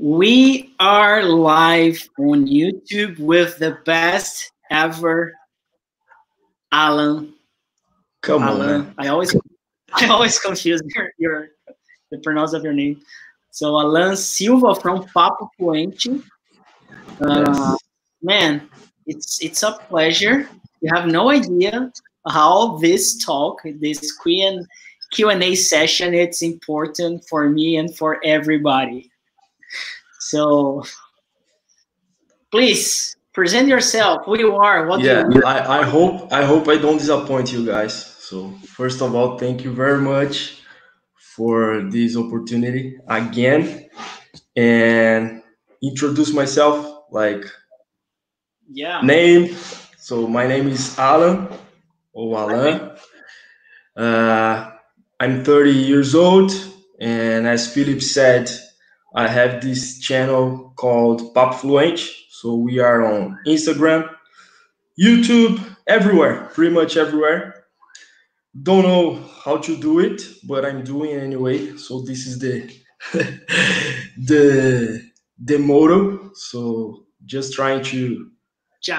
We are live on YouTube with the best ever Alan. Come Alan. on. I always I always confuse your, your the pronounce of your name. So Alan Silva from Papo Fluente. Uh, Yes. Man, it's it's a pleasure. You have no idea how this talk, this Q and Q and A session, it's important for me and for everybody. So, please present yourself. Who you are? What Yeah, do you I, I hope I hope I don't disappoint you guys. So first of all, thank you very much for this opportunity again, and introduce myself like Yeah. name. So my name is Alan or Alan. Uh, I'm 30 years old, and as Philip said, I have this channel called Pop Fluent. So we are on Instagram, YouTube, everywhere, pretty much everywhere. Don't know how to do it, but I'm doing it anyway. So this is the the the motto. So just trying to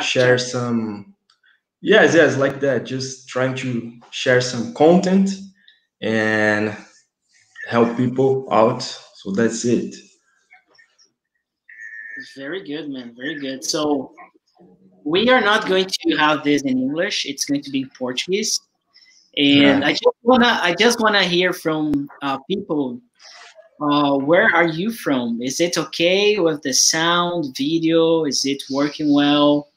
share some yes yes like that just trying to share some content and help people out so that's it Very good, man. Very good. So, we are not going to have this in English. It's going to be Portuguese. And. I just wanna, I just wanna hear from uh, people. Uh, where are you from? Is it okay with the sound, video? Is it working well?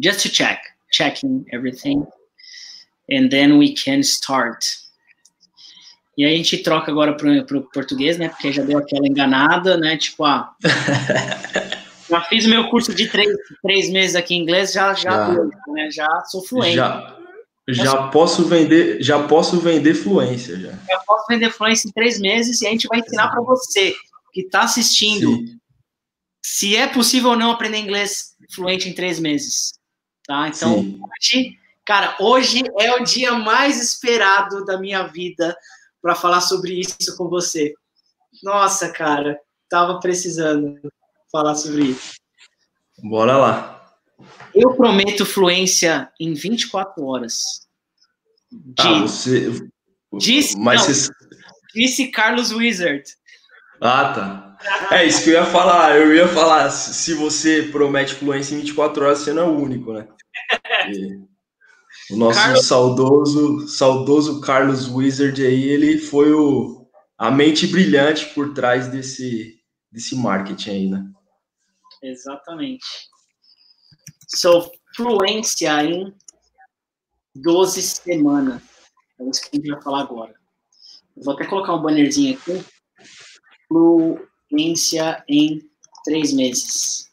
Just to check, checking everything, and then we can start. E aí a gente troca agora pro, pro português, né? Porque já deu aquela enganada, né? Tipo, ah, já fiz o meu curso de três, três meses aqui em inglês, já, já, Já. deu, né? Já sou fluente. já já posso vender já posso vender fluência já Eu posso vender fluência em três meses e a gente vai ensinar para você que está assistindo Sim. se é possível ou não aprender inglês fluente em três meses. Tá? Então, Sim. hoje, cara, hoje é o dia mais esperado da minha vida para falar sobre isso com você. Nossa, cara, tava precisando falar sobre isso. bora lá Eu prometo fluência em 24 horas. De, ah, você Disse- mas não. você Disse Carlos Wizard. ah tá é isso que eu ia falar eu ia falar se se você promete fluência em 24 horas você não é o único né E o nosso Carlos- saudoso saudoso Carlos Wizard aí ele foi o a mente brilhante por trás desse desse marketing aí né Exatamente. So, fluência em 12 semanas. É isso que a gente vai falar agora. Eu vou até colocar um bannerzinho aqui. Fluência em 3 meses.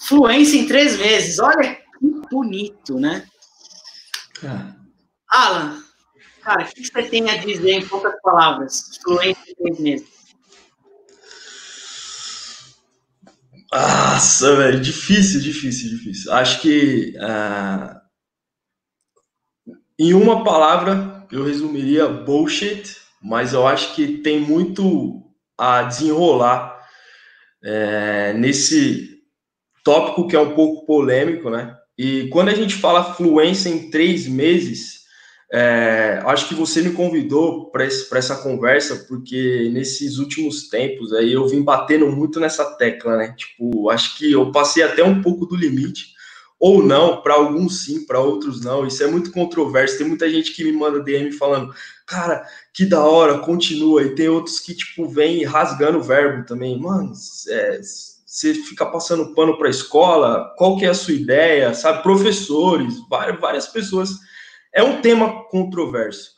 Fluência em 3 meses. Olha que bonito, né? Ah, Alan, cara, o que você tem a dizer em poucas palavras? Fluência em 3 meses. Nossa, velho, difícil, difícil, difícil. Acho que ah, em uma palavra eu resumiria bullshit, mas eu acho que tem muito a desenrolar é, nesse tópico que é um pouco polêmico, né? E quando a gente fala fluência em três meses, é, acho que você me convidou para essa conversa porque nesses últimos tempos aí eu vim batendo muito nessa tecla, né? Tipo, acho que eu passei até um pouco do limite, ou não, para alguns sim, para outros não. Isso é muito controverso. Tem muita gente que me manda DM falando, cara, que da hora, continua. E tem outros que, tipo, vem rasgando o verbo também. Mano, é, você fica passando pano para a escola, qual que é a sua ideia, sabe? Professores, várias, várias pessoas. É um tema controverso.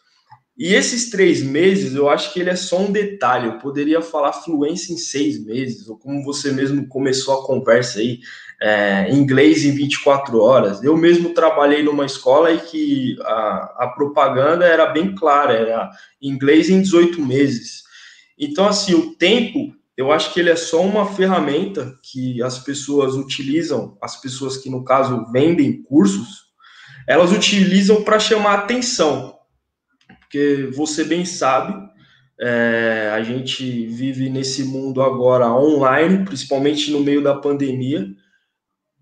E esses três meses, eu acho que ele é só um detalhe. Eu poderia falar fluência em seis meses, ou como você mesmo começou a conversa aí, é, inglês em 24 horas. Eu mesmo trabalhei numa escola e que a, a propaganda era bem clara, era inglês em 18 meses. Então, assim, o tempo eu acho que ele é só uma ferramenta que as pessoas utilizam, as pessoas que, no caso, vendem cursos, elas utilizam para chamar atenção. Porque você bem sabe, É, a gente vive nesse mundo agora online, principalmente no meio da pandemia.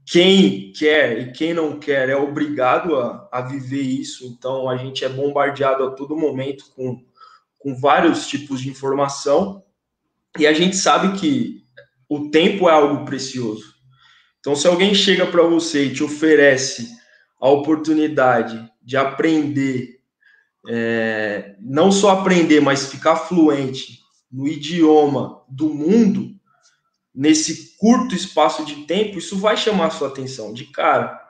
Quem quer e quem não quer é obrigado a, a viver isso, então a gente é bombardeado a todo momento com, com vários tipos de informação e a gente sabe que o tempo é algo precioso. Então, se alguém chega para você e te oferece a oportunidade de aprender, é, não só aprender, mas ficar fluente no idioma do mundo, nesse curto espaço de tempo, isso vai chamar a sua atenção de cara.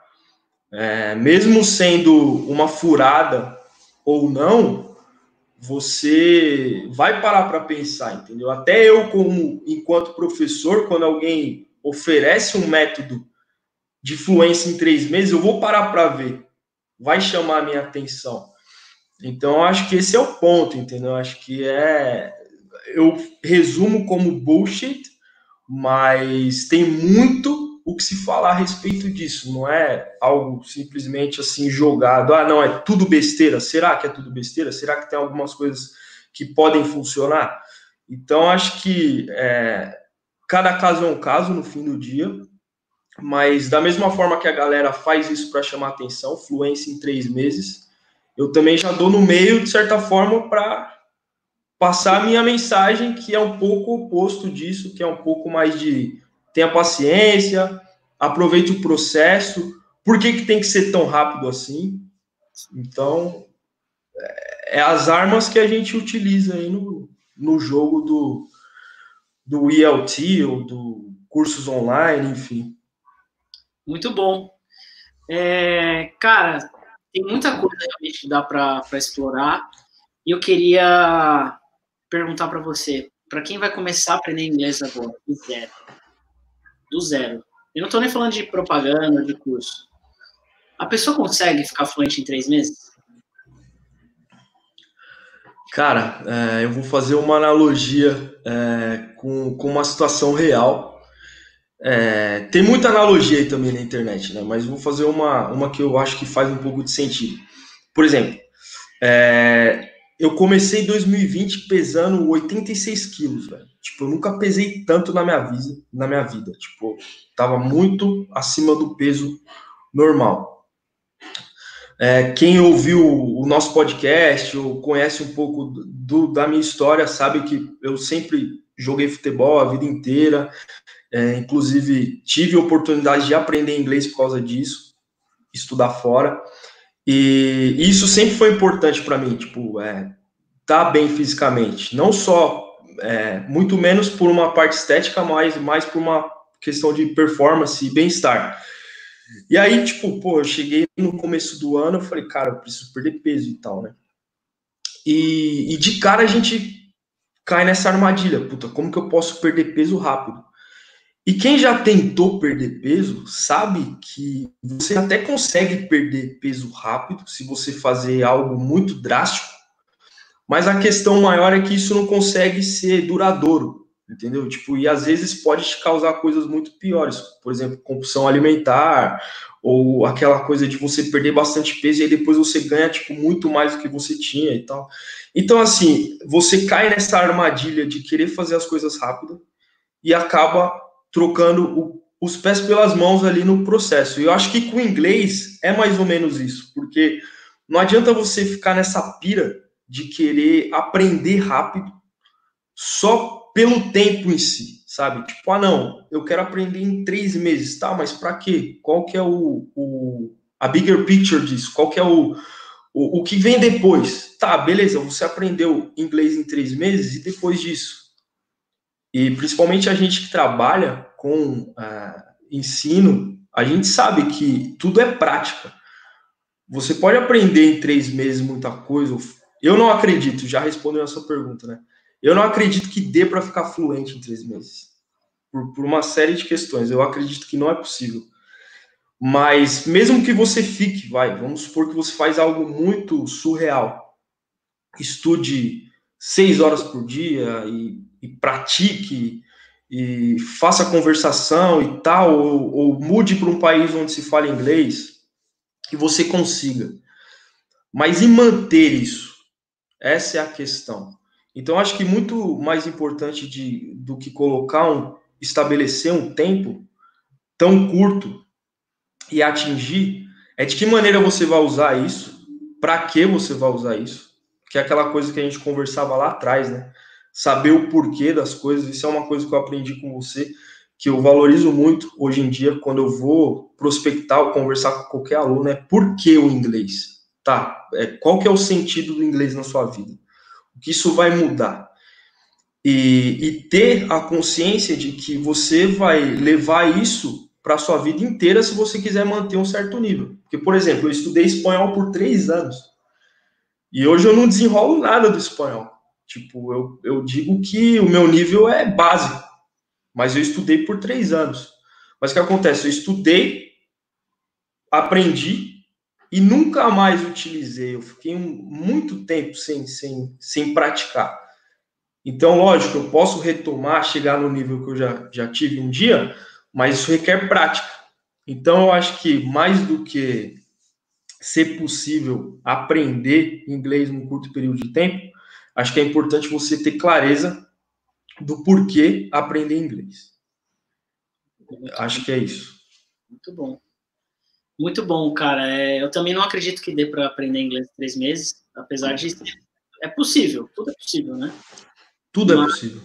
É, mesmo sendo uma furada ou não, você vai parar para pensar, entendeu? Até eu, como enquanto professor, quando alguém oferece um método de fluência em três meses, eu vou parar para ver, vai chamar a minha atenção. Então, acho que esse é o ponto, entendeu? Acho que é. Eu resumo como bullshit, mas tem muito o que se falar a respeito disso. Não é algo simplesmente assim jogado. Ah, não, é tudo besteira. Será que é tudo besteira? Será que tem algumas coisas que podem funcionar? Então, acho que é, cada caso é um caso no fim do dia. Mas da mesma forma que a galera faz isso para chamar atenção, fluência em três meses, eu também já dou no meio, de certa forma, para passar a minha mensagem, que é um pouco oposto disso, que é um pouco mais de tenha paciência, aproveite o processo. Por que, que tem que ser tão rápido assim? Então, é, é as armas que a gente utiliza aí no, no jogo do, do ELT ou do cursos online, enfim. Muito bom. É, cara, tem muita coisa realmente que dá para explorar. E eu queria perguntar para você, para quem vai começar a aprender inglês agora, do do zero. Eu não estou nem falando de propaganda, de curso. A pessoa consegue ficar fluente em três meses? Cara, é, eu vou fazer uma analogia é, com, com uma situação real. É, tem muita analogia aí também na internet, né? Mas vou fazer uma, uma que eu acho que faz um pouco de sentido. Por exemplo, é, eu comecei 2020 pesando 86 quilos, velho. Tipo, eu nunca pesei tanto na minha vida, na minha vida. Tipo, tava muito acima do peso normal. É, quem ouviu o nosso podcast ou conhece um pouco do, da minha história sabe que eu sempre joguei futebol a vida inteira. É, inclusive, tive oportunidade de aprender inglês por causa disso, estudar fora. E isso sempre foi importante para mim, tipo, é, tá bem fisicamente. Não só, é, muito menos por uma parte estética, mas mais por uma questão de performance e bem-estar. E aí, tipo, pô, eu cheguei no começo do ano, eu falei, cara, eu preciso perder peso e tal, né? E, e de cara a gente cai nessa armadilha, puta, como que eu posso perder peso rápido? E quem já tentou perder peso sabe que você até consegue perder peso rápido se você fazer algo muito drástico, mas a questão maior é que isso não consegue ser duradouro, entendeu? Tipo, e às vezes pode te causar coisas muito piores, por exemplo, compulsão alimentar, ou aquela coisa de você perder bastante peso e aí depois você ganha tipo muito mais do que você tinha e tal. Então assim, você cai nessa armadilha de querer fazer as coisas rápido e acaba trocando o, os pés pelas mãos ali no processo. E eu acho que com o inglês é mais ou menos isso, porque não adianta você ficar nessa pira de querer aprender rápido só pelo tempo em si, sabe? Tipo, ah, não, eu quero aprender em três meses, tá? Mas para quê? Qual que é o, o, a bigger picture disso? Qual que é o, o, o que vem depois? Tá, beleza, você aprendeu inglês em três meses e depois disso? E principalmente a gente que trabalha com uh, ensino, a gente sabe que tudo é prática. Você pode aprender em três meses muita coisa. Eu não acredito, já respondendo a sua pergunta, né? Eu não acredito que dê para ficar fluente em três meses. Por, por uma série de questões. Eu acredito que não é possível. Mas mesmo que você fique, vai, vamos supor que você faz algo muito surreal. Estude seis horas por dia e e pratique e faça conversação e tal, ou, ou mude para um país onde se fala inglês, que você consiga. Mas e manter isso? Essa é a questão. Então, acho que muito mais importante de, do que colocar um, estabelecer um tempo tão curto e atingir, é de que maneira você vai usar isso, para que você vai usar isso, que é aquela coisa que a gente conversava lá atrás, né? Saber o porquê das coisas, isso é uma coisa que eu aprendi com você, que eu valorizo muito hoje em dia quando eu vou prospectar ou conversar com qualquer aluno, é por que o inglês? Tá, é, qual que é o sentido do inglês na sua vida? O que isso vai mudar? E, e ter a consciência de que você vai levar isso para a sua vida inteira se você quiser manter um certo nível. Porque, por exemplo, eu estudei espanhol por três anos. E hoje eu não desenrolo nada do espanhol. Tipo, eu, eu digo que o meu nível é básico. Mas eu estudei por três anos. Mas o que acontece? Eu estudei, aprendi e nunca mais utilizei. Eu fiquei muito tempo sem, sem, sem praticar. Então, lógico, eu posso retomar, chegar no nível que eu já, já tive um dia, mas isso requer prática. Então, eu acho que mais do que ser possível aprender inglês num curto período de tempo, acho que é importante você ter clareza do porquê aprender inglês. Acho que é isso. Muito bom. Muito bom, cara. É, eu também não acredito que dê para aprender inglês em três meses, apesar de. É possível, tudo é possível, né? Tudo é mas, é possível.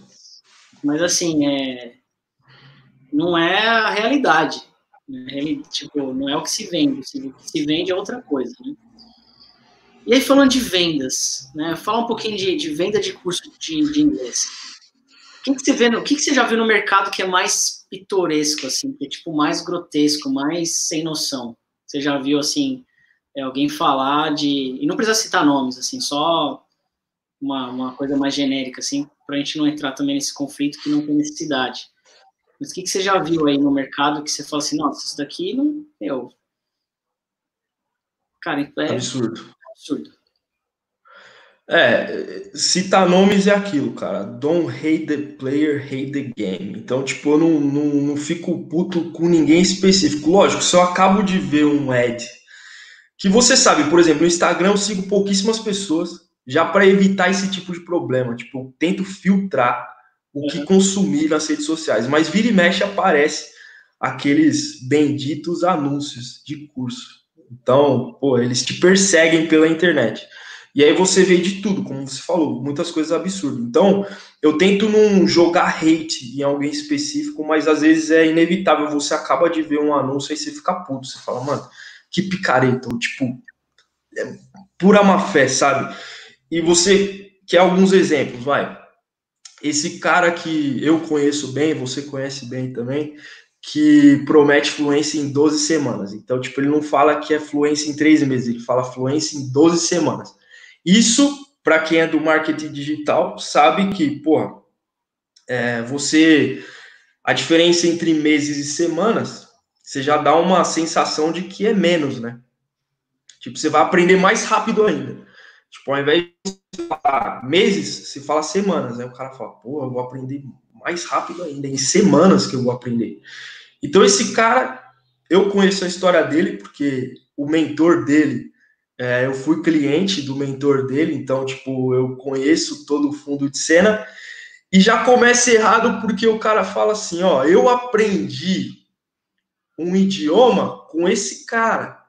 Mas, assim, é, não é a realidade. Né? Tipo, não é o que se vende. O que se vende é outra coisa, né? E aí, falando de vendas, né? Fala um pouquinho de, de venda de curso de, de inglês. O que, que você vê no, o que, que você já viu no mercado que é mais pitoresco, assim, que é tipo mais grotesco, mais sem noção? Você já viu, assim, é, alguém falar de. E não precisa citar nomes, assim, só uma, uma coisa mais genérica, assim, para a gente não entrar também nesse conflito que não tem necessidade. Mas o que, que você já viu aí no mercado que você fala assim, nossa, isso daqui não. Eu. Cara, é absurdo. Absurdo. É, citar nomes é aquilo, cara. Don't hate the player, hate the game. Então, tipo, eu não, não, não fico puto com ninguém específico. Lógico, se eu acabo de ver um ad que você sabe, por exemplo, no Instagram eu sigo pouquíssimas pessoas já para evitar esse tipo de problema. Tipo, eu tento filtrar o que consumir nas redes sociais. Mas vira e mexe aparece aqueles benditos anúncios de curso. Então, pô, eles te perseguem pela internet. E aí você vê de tudo, como você falou, muitas coisas absurdas. Então, eu tento não jogar hate em alguém específico, mas às vezes é inevitável. Você acaba de ver um anúncio e você fica puto. Você fala, mano, que picareta. Ou, tipo, é pura má fé, sabe? E você quer alguns exemplos, vai. Esse cara que eu conheço bem, você conhece bem também, que promete fluência em 12 semanas. Então, tipo, ele não fala que é fluência em 3 meses, ele fala fluência em 12 semanas. Isso, para quem é do marketing digital, sabe que, porra, é, você. A diferença entre meses e semanas, você já dá uma sensação de que é menos, né? Tipo, você vai aprender mais rápido ainda. Tipo, ao invés de falar meses, se fala semanas. Aí o cara fala, pô, eu vou aprender mais rápido ainda, em semanas que eu vou aprender. Então, esse cara, eu conheço a história dele, porque o mentor dele, é, eu fui cliente do mentor dele, então, tipo, eu conheço todo o fundo de cena. E já começa errado porque o cara fala assim: ó, eu aprendi um idioma com esse cara.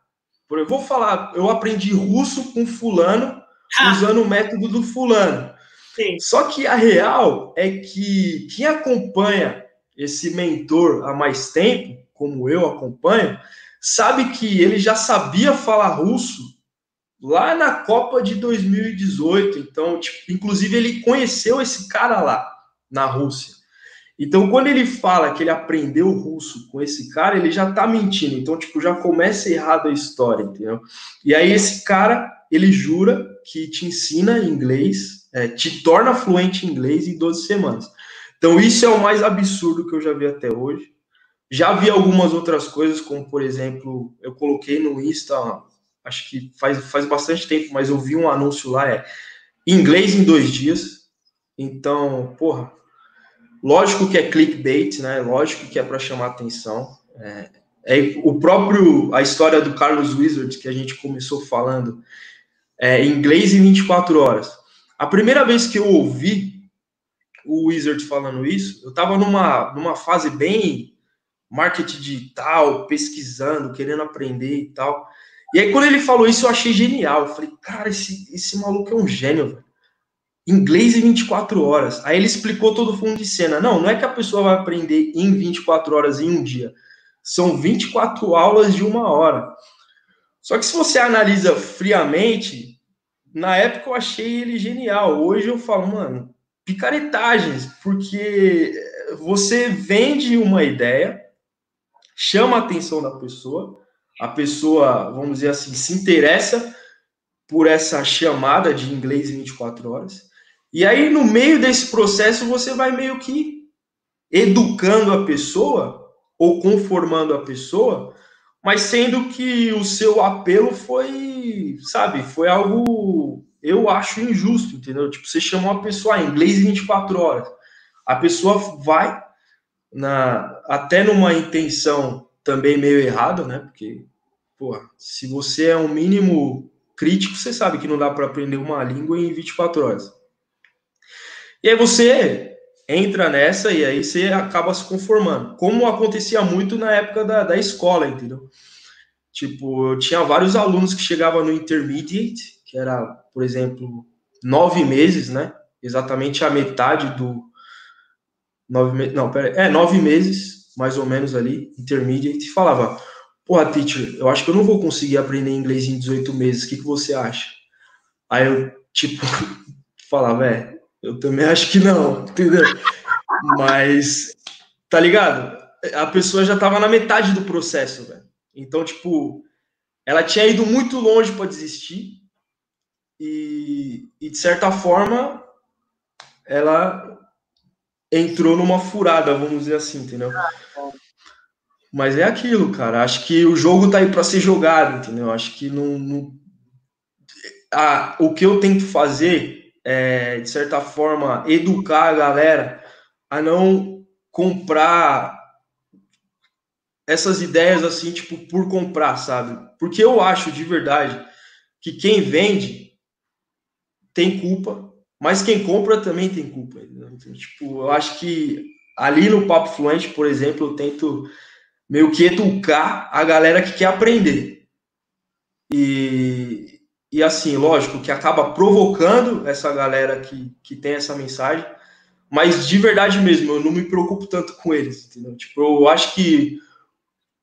Eu vou falar, eu aprendi russo com fulano usando o método do fulano. Sim. Só que a real é que quem acompanha esse mentor há mais tempo, como eu acompanho, sabe que ele já sabia falar russo lá na Copa de 2018. Então, tipo, inclusive ele conheceu esse cara lá na Rússia. Então, quando ele fala que ele aprendeu russo com esse cara, ele já tá mentindo. Então, tipo, já começa errado a história, entendeu? E aí esse cara, ele jura que te ensina inglês, é, te torna fluente em inglês em 12 semanas. Então, isso é o mais absurdo que eu já vi até hoje. Já vi algumas outras coisas, como, por exemplo, eu coloquei no Insta, acho que faz, faz bastante tempo, mas eu vi um anúncio lá, é inglês em dois dias. Então, porra, lógico que é clickbait, né? Lógico que é para chamar atenção. É, é, o próprio, a história do Carlos Wizard, que a gente começou falando, é, inglês em 24 horas. A primeira vez que eu ouvi o Wizard falando isso, eu estava numa, numa fase bem marketing digital, pesquisando, querendo aprender e tal. E aí, quando ele falou isso, eu achei genial. Eu falei, cara, esse, esse maluco é um gênio, velho. Inglês em 24 horas. Aí ele explicou todo o fundo de cena. Não, não é que a pessoa vai aprender em 24 horas em um dia. São 24 aulas de uma hora. Só que se você analisa friamente, na época eu achei ele genial. Hoje eu falo, mano, picaretagens, porque você vende uma ideia, chama a atenção da pessoa, a pessoa, vamos dizer assim, se interessa por essa chamada de inglês em 24 horas. E aí, no meio desse processo, você vai meio que educando a pessoa ou conformando a pessoa, mas sendo que o seu apelo foi, sabe, foi algo, eu acho injusto, entendeu? Tipo, você chamou a pessoa em inglês em 24 horas. A pessoa vai na até numa intenção também meio errada, né? Porque, pô, se você é um mínimo crítico, você sabe que não dá para aprender uma língua em 24 horas. E aí você entra nessa e aí você acaba se conformando. Como acontecia muito na época da, da escola, entendeu? Tipo, eu tinha vários alunos que chegavam no intermediate, que era, por exemplo, nove meses, né? Exatamente a metade do. Nove meses. Não, pera É, nove meses, mais ou menos ali, intermediate, falava: Porra, teacher, eu acho que eu não vou conseguir aprender inglês em 18 meses, o que, que você acha? Aí eu, tipo, falava: É, eu também acho que não, entendeu? Mas, tá ligado? A pessoa já tava na metade do processo, velho. Então, tipo, ela tinha ido muito longe para desistir e, e, de certa forma, ela entrou numa furada, vamos dizer assim, entendeu? Mas é aquilo, cara. Acho que o jogo tá aí para ser jogado, entendeu? Acho que não, não... Ah, o que eu tento fazer é, de certa forma, educar a galera a não comprar essas ideias assim, tipo, por comprar, sabe? Porque eu acho de verdade que quem vende tem culpa, mas quem compra também tem culpa. Então, tipo, eu acho que ali no Papo Fluente, por exemplo, eu tento meio que educar a galera que quer aprender. E, e assim, lógico, que acaba provocando essa galera que, que tem essa mensagem, mas de verdade mesmo, eu não me preocupo tanto com eles, entendeu? Tipo, eu acho que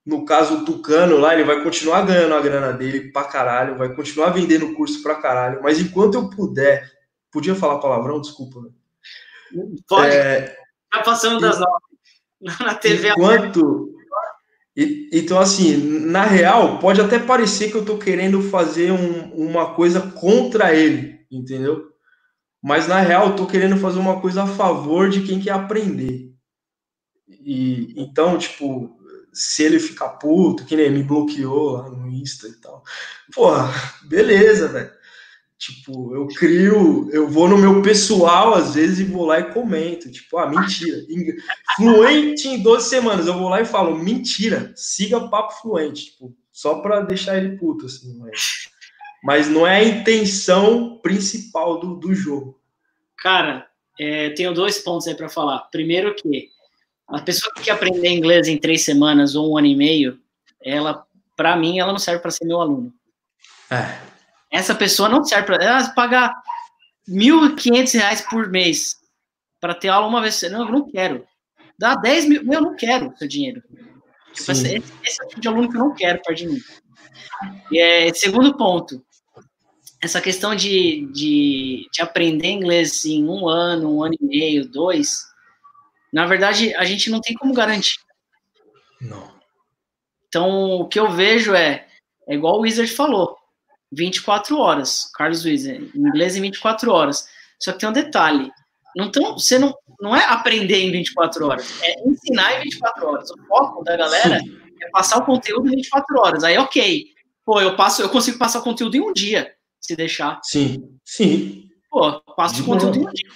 no caso do Tucano lá, ele vai continuar ganhando a grana dele pra caralho, vai continuar vendendo curso pra caralho, mas enquanto eu puder, podia falar palavrão, desculpa. Né? Pode. É, tá passando das nove. Na TV. Enquanto, e, então, assim, na real, pode até parecer que eu tô querendo fazer um, uma coisa contra ele, entendeu? Mas na real, eu tô querendo fazer uma coisa a favor de quem quer aprender. E então, tipo, se ele ficar puto, que nem me bloqueou lá no Insta e tal. Porra, beleza, velho. Tipo, eu crio, eu vou no meu pessoal às vezes e vou lá e comento. Tipo, ah, mentira. Fluente em 12 semanas, eu vou lá e falo, mentira, siga papo fluente. Tipo, só pra deixar ele puto, assim. Mas, mas não é a intenção principal do, do jogo. Cara, é, tenho dois pontos aí para falar. Primeiro que a pessoa que quer aprender inglês em três semanas ou um ano e meio, ela, para mim, ela não serve para ser meu aluno. É. Essa pessoa não serve para ela pagar R$ reais por mês para ter aula uma vez. Não, eu não quero. Dá 10 mil. Eu não quero seu dinheiro. Tipo, esse, esse, é o tipo de aluno que eu não quero perto de mim. E, é, segundo ponto. Essa questão de, de, de aprender inglês em um ano, um ano e meio, dois, na verdade, a gente não tem como garantir. Não. Então, o que eu vejo é, é igual o Wizard falou. 24 horas, Carlos Luiz, em inglês em 24 horas. Só que tem um detalhe. Não tão, você não, não é aprender em 24 horas, é ensinar em 24 horas. O foco da galera Sim. é passar o conteúdo em 24 horas. Aí, ok. Pô, eu passo, eu consigo passar o conteúdo em um dia, se deixar. Sim, sim. Pô, passo o conteúdo em um dia.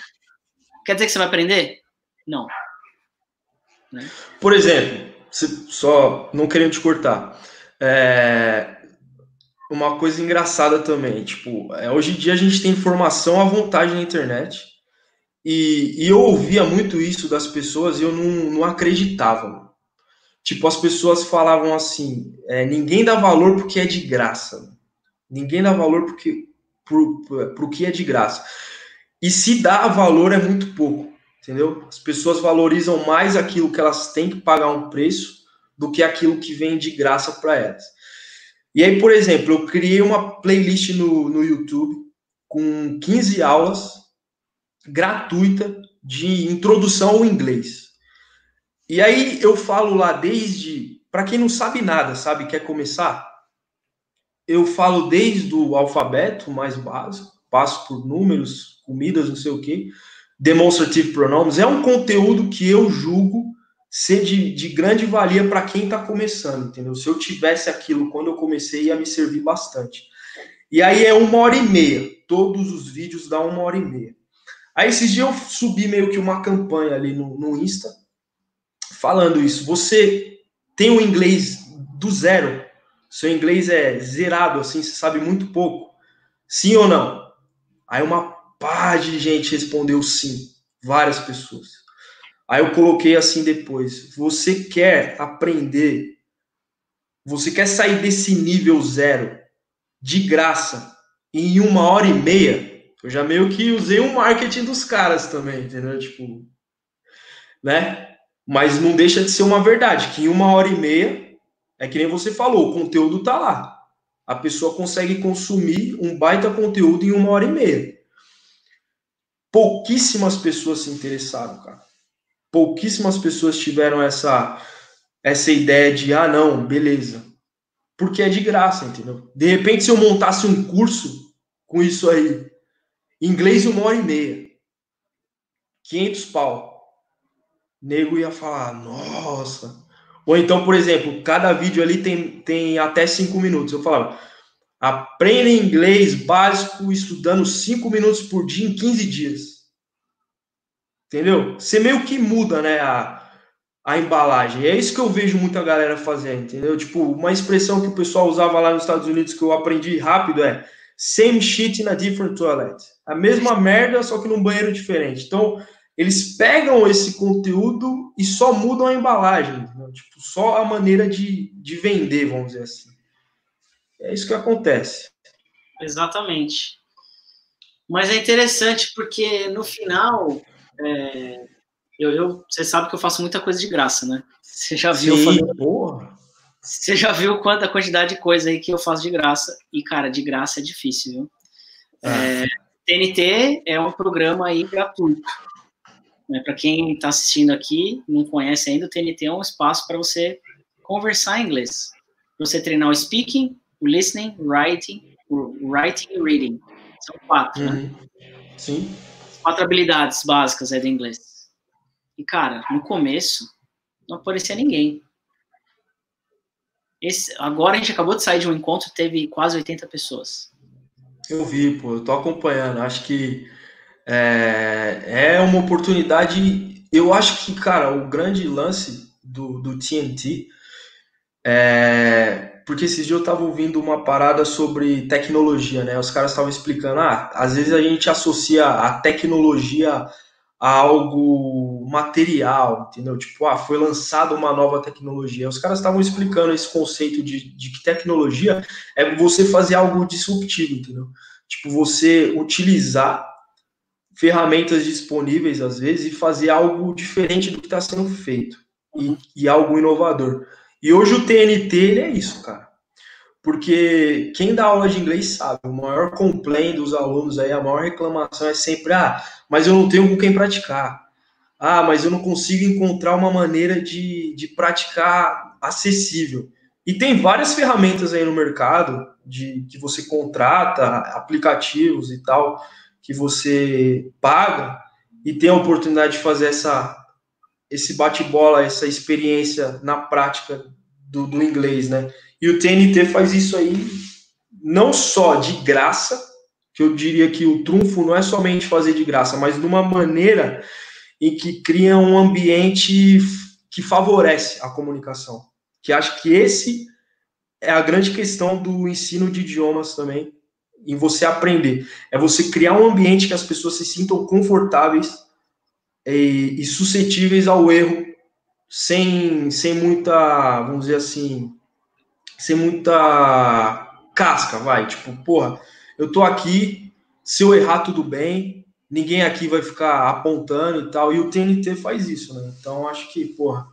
Quer dizer que você vai aprender? Não. Por exemplo, só não querendo te cortar. É, uma coisa engraçada também. Tipo, é, hoje em dia a gente tem informação à vontade na internet. E, e eu ouvia muito isso das pessoas e eu não, não acreditava. Tipo, as pessoas falavam assim: é, ninguém dá valor porque é de graça. Ninguém dá valor porque pro, pro que é de graça. E se dá valor é muito pouco, entendeu? As pessoas valorizam mais aquilo que elas têm que pagar um preço do que aquilo que vem de graça para elas. E aí, por exemplo, eu criei uma playlist no, no YouTube com 15 aulas gratuita de introdução ao inglês. E aí eu falo lá desde, para quem não sabe nada, sabe, quer começar, eu falo desde o alfabeto mais básico, passo por números, comidas, não sei o quê, demonstrative pronouns, é um conteúdo que eu julgo ser de, de grande valia para quem está começando, entendeu? Se eu tivesse aquilo quando eu comecei, ia me servir bastante. E aí é uma hora e meia, todos os vídeos dão uma hora e meia. Aí esses dias eu subi meio que uma campanha ali no, no Insta, falando isso. Você tem o inglês do zero, seu inglês é zerado, assim, você sabe muito pouco. Sim ou não? Aí uma pá de gente respondeu sim, várias pessoas. Aí eu coloquei assim depois: você quer aprender, você quer sair desse nível zero de graça em uma hora e meia? Eu já meio que usei um marketing dos caras também, entendeu? Tipo, né? Mas não deixa de ser uma verdade que em uma hora e meia é que nem você falou, o conteúdo tá lá. A pessoa consegue consumir um baita conteúdo em uma hora e meia. Pouquíssimas pessoas se interessaram, cara. Pouquíssimas pessoas tiveram essa essa ideia de ah não, beleza. Porque é de graça, entendeu? De repente se eu montasse um curso com isso aí, inglês uma hora e meia, 500 pau, nego ia falar, nossa, ou então, por exemplo, cada vídeo ali tem, tem até cinco minutos. Eu falava, aprenda inglês básico estudando cinco minutos por dia em 15 dias. Entendeu? Você meio que muda, né, a, a embalagem. É isso que eu vejo muita galera fazer, entendeu? Tipo, uma expressão que o pessoal usava lá nos Estados Unidos que eu aprendi rápido é same shit in a different toilet. A mesma merda, só que num banheiro diferente. Então, eles pegam esse conteúdo e só mudam a embalagem, né? tipo, só a maneira de, de vender, vamos dizer assim. É isso que acontece. Exatamente. Mas é interessante porque no final, é, eu, eu, você sabe que eu faço muita coisa de graça, né? Você já viu? Sim, porra. Você já viu quanta quantidade de coisa aí que eu faço de graça? E, cara, de graça é difícil, viu? Ah. É, TNT é um programa aí gratuito. Né? Para quem está assistindo aqui, não conhece ainda, o TNT é um espaço para você conversar em inglês. Para você treinar o speaking, o listening, writing, o writing e reading. São quatro, né? uhum. né? Sim. Quatro habilidades básicas aí do inglês. E, cara, no começo, não aparecia ninguém. Esse, agora a gente acabou de sair de um encontro, teve quase 80 pessoas. Eu vi, pô, eu tô acompanhando. Acho que é, é uma oportunidade. Eu acho que, cara, o grande lance do, do TNT é. Porque esses dias eu tava ouvindo uma parada sobre tecnologia, né? Os caras estavam explicando, ah, às vezes a gente associa a tecnologia a algo material, entendeu? Tipo, ah, foi lançada uma nova tecnologia. Os caras estavam explicando esse conceito de, de que tecnologia é você fazer algo disruptivo, entendeu? Tipo, você utilizar ferramentas disponíveis às vezes e fazer algo diferente do que está sendo feito e, e, algo inovador. E hoje o TNT ele é isso, cara. Porque quem dá aula de inglês sabe, o maior complaint dos alunos aí, a maior reclamação é sempre: ah, mas eu não tenho com quem praticar. Ah, mas eu não consigo encontrar uma maneira de, de praticar acessível. E tem várias ferramentas aí no mercado de que você contrata, aplicativos e tal, que você paga e tem a oportunidade de fazer essa, esse bate-bola, essa experiência na prática do, do inglês, né? E o TNT faz isso aí não só de graça, que eu diria que o trunfo não é somente fazer de graça, mas de uma maneira em que cria um ambiente que favorece a comunicação. Que acho que esse é a grande questão do ensino de idiomas também, em você aprender. É você criar um ambiente que as pessoas se sintam confortáveis e, e suscetíveis ao erro, sem, sem muita, vamos dizer assim, sem muita casca, vai. Tipo, porra, eu tô aqui, se eu errar, tudo bem, ninguém aqui vai ficar apontando e tal. E o TNT faz isso, né? Então, acho que, porra,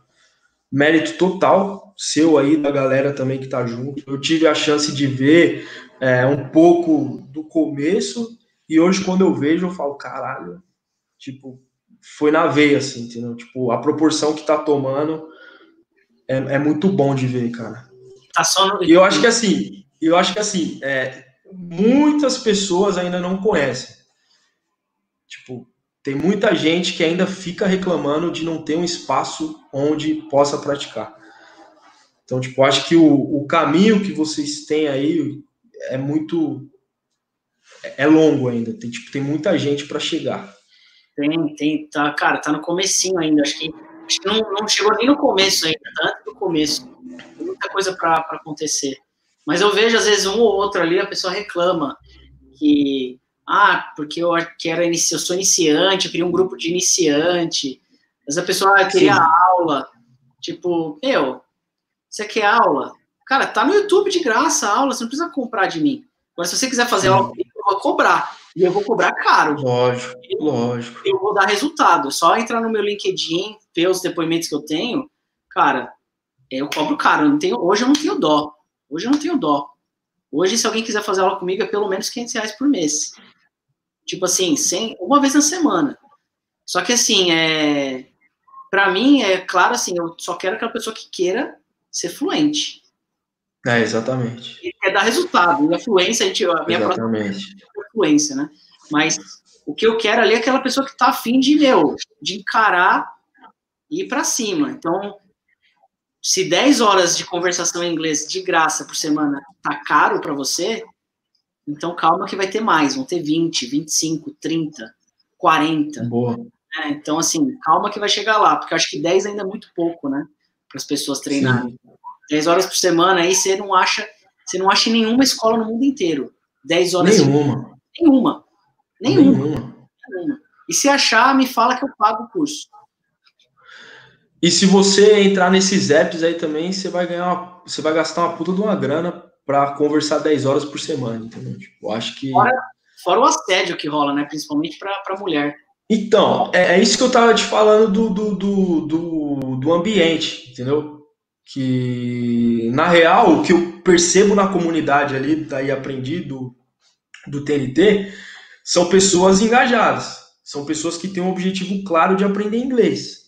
mérito total seu aí, da galera também que tá junto. Eu tive a chance de ver é, um pouco do começo e hoje, quando eu vejo, eu falo, caralho, tipo, foi na veia, assim, entendeu? Tipo, a proporção que tá tomando é, é muito bom de ver, cara. Tá só no... E eu acho que assim, eu acho que assim, é, muitas pessoas ainda não conhecem. Tipo, tem muita gente que ainda fica reclamando de não ter um espaço onde possa praticar. Então, tipo, acho que o, o caminho que vocês têm aí é muito é, é longo ainda. Tem, tipo, tem muita gente para chegar. Tem, tem, tá, cara, tá no comecinho ainda. Acho que, acho que não, não chegou nem no começo ainda, tá antes do começo. Tem muita coisa para acontecer. Mas eu vejo, às vezes, um ou outro ali, a pessoa reclama que ah, porque eu quero eu sou iniciante, eu queria um grupo de iniciante. Mas a pessoa ah, queria Sim. aula. Tipo, meu, você quer aula? Cara, tá no YouTube de graça a aula, você não precisa comprar de mim. Agora, se você quiser fazer Sim. aula, eu vou cobrar. E eu vou cobrar caro. Lógico, eu, lógico. Eu vou dar resultado. Só entrar no meu LinkedIn, ver os depoimentos que eu tenho. Cara, eu cobro caro. Eu não tenho, hoje eu não tenho dó. Hoje eu não tenho dó. Hoje, se alguém quiser fazer aula comigo, é pelo menos 500 reais por mês. Tipo assim, sem, uma vez na semana. Só que assim, é, para mim, é claro assim, eu só quero aquela pessoa que queira ser fluente. É, exatamente. E quer dar resultado. E a fluência, a, gente, a minha exatamente. é fluência, né? Mas o que eu quero ali é aquela pessoa que está afim de, meu, de encarar e ir para cima. Então, se 10 horas de conversação em inglês de graça por semana tá caro para você, então, calma que vai ter mais, vão ter 20, 25, 30, 40. Boa. É, então, assim, calma que vai chegar lá, porque eu acho que 10 ainda é muito pouco, né? Para as pessoas treinarem. Sim. 10 horas por semana, aí você não acha, você não acha em nenhuma escola no mundo inteiro. 10 horas. Nenhuma. Nenhuma. Nenhuma. Nenhuma. Nenhuma. E se achar, me fala que eu pago o curso. E se você entrar nesses apps aí também, você vai ganhar uma, você vai gastar uma puta de uma grana para conversar 10 horas por semana, entendeu? Tipo, acho que. Fora, fora, o assédio que rola, né? Principalmente para mulher. Então, é, é, isso que eu tava te falando do, do, do, do, do ambiente, entendeu? Que, na real, o que eu percebo na comunidade ali, daí aprendi do, do TNT, são pessoas engajadas. São pessoas que têm um objetivo claro de aprender inglês.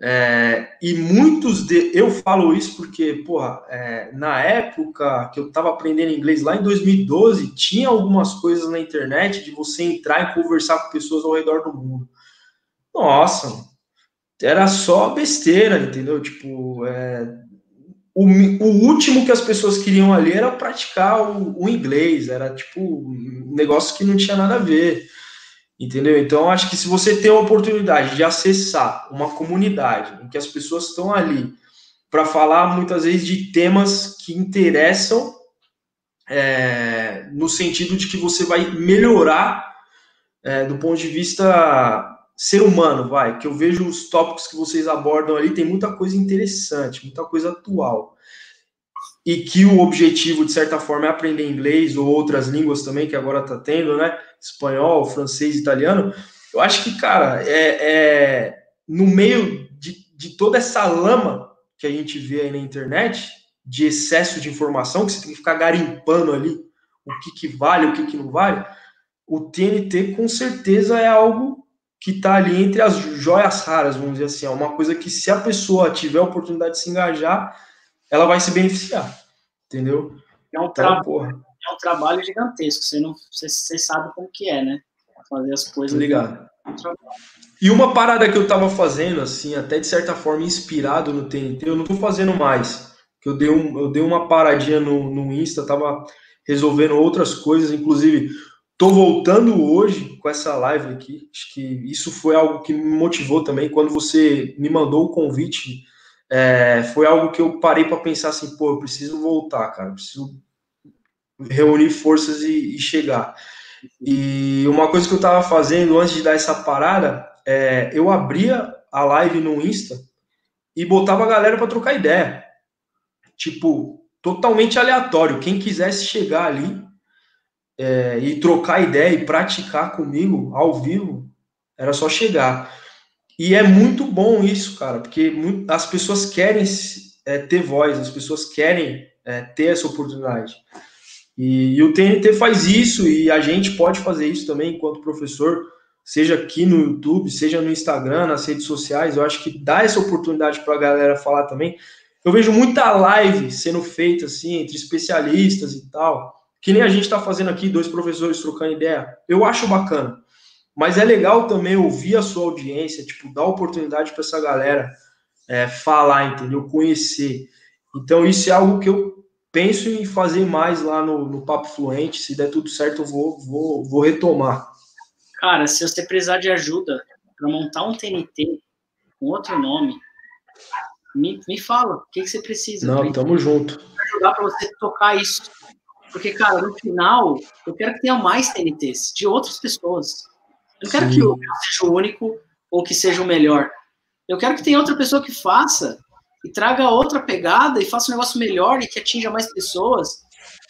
É, e muitos de. Eu falo isso porque, porra, é, na época que eu estava aprendendo inglês, lá em 2012, tinha algumas coisas na internet de você entrar e conversar com pessoas ao redor do mundo. Nossa, era só besteira, entendeu? Tipo, é, o, o, último que as pessoas queriam ali era praticar o, o inglês, era tipo um negócio que não tinha nada a ver. Entendeu? Então, acho que se você tem a oportunidade de acessar uma comunidade em que as pessoas estão ali para falar muitas vezes de temas que interessam, é, no sentido de que você vai melhorar é, do ponto de vista ser humano, vai, que eu vejo os tópicos que vocês abordam ali, tem muita coisa interessante, muita coisa atual. E que o objetivo, de certa forma, é aprender inglês ou outras línguas também, que agora está tendo, né? espanhol, francês, italiano, eu acho que, cara, é, é no meio de, de toda essa lama que a gente vê aí na internet, de excesso de informação, que você tem que ficar garimpando ali o que, que vale, o que, que não vale, o TNT com certeza é algo que está ali entre as joias raras, vamos dizer assim, é uma coisa que se a pessoa tiver a oportunidade de se engajar, ela vai se beneficiar, entendeu? É um, então, porra é um trabalho gigantesco. Você não, você, você sabe como que é, né? Fazer as coisas. Ligado. E uma parada que eu tava fazendo, assim, até de certa forma inspirado no TNT, eu não tô fazendo mais. Que eu dei, um, eu dei uma paradinha no, no Insta, tava resolvendo outras coisas, inclusive tô voltando hoje com essa live aqui. Acho que isso foi algo que me motivou também quando você me mandou o convite é, foi algo que eu parei para pensar assim, pô, eu preciso voltar, cara, eu preciso reunir forças e, e, chegar. E uma coisa que eu estava fazendo antes de dar essa parada, é, eu abria a live no Insta e botava a galera para trocar ideia. Tipo, totalmente aleatório. Quem quisesse chegar ali é, e trocar ideia e praticar comigo ao vivo, era só chegar. E é muito bom isso, cara, porque muito, as pessoas querem é, ter voz, as pessoas querem é, ter essa oportunidade. E, e, o TNT faz isso e a gente pode fazer isso também enquanto professor, seja aqui no YouTube, seja no Instagram, nas redes sociais. Eu acho que dá essa oportunidade para a galera falar também. Eu vejo muita live sendo feita assim entre especialistas e tal, que nem a gente está fazendo aqui, dois professores trocando ideia. Eu acho bacana. Mas é legal também ouvir a sua audiência, tipo, dar oportunidade para essa galera é, falar, entendeu? Conhecer. Então, isso é algo que eu penso em fazer mais lá no, no Papo Fluente. Se der tudo certo, eu vou, vou, vou retomar. Cara, se você precisar de ajuda para montar um TNT com outro nome, me, me fala. O que, que você precisa? Não, tamo junto. ajudar para você tocar isso. Porque, cara, no final, eu quero que tenha mais TNTs de outras pessoas. Eu não quero Sim. que o meu seja o único ou que seja o melhor. Eu quero que tenha outra pessoa que faça e traga outra pegada e faça um negócio melhor e que atinja mais pessoas.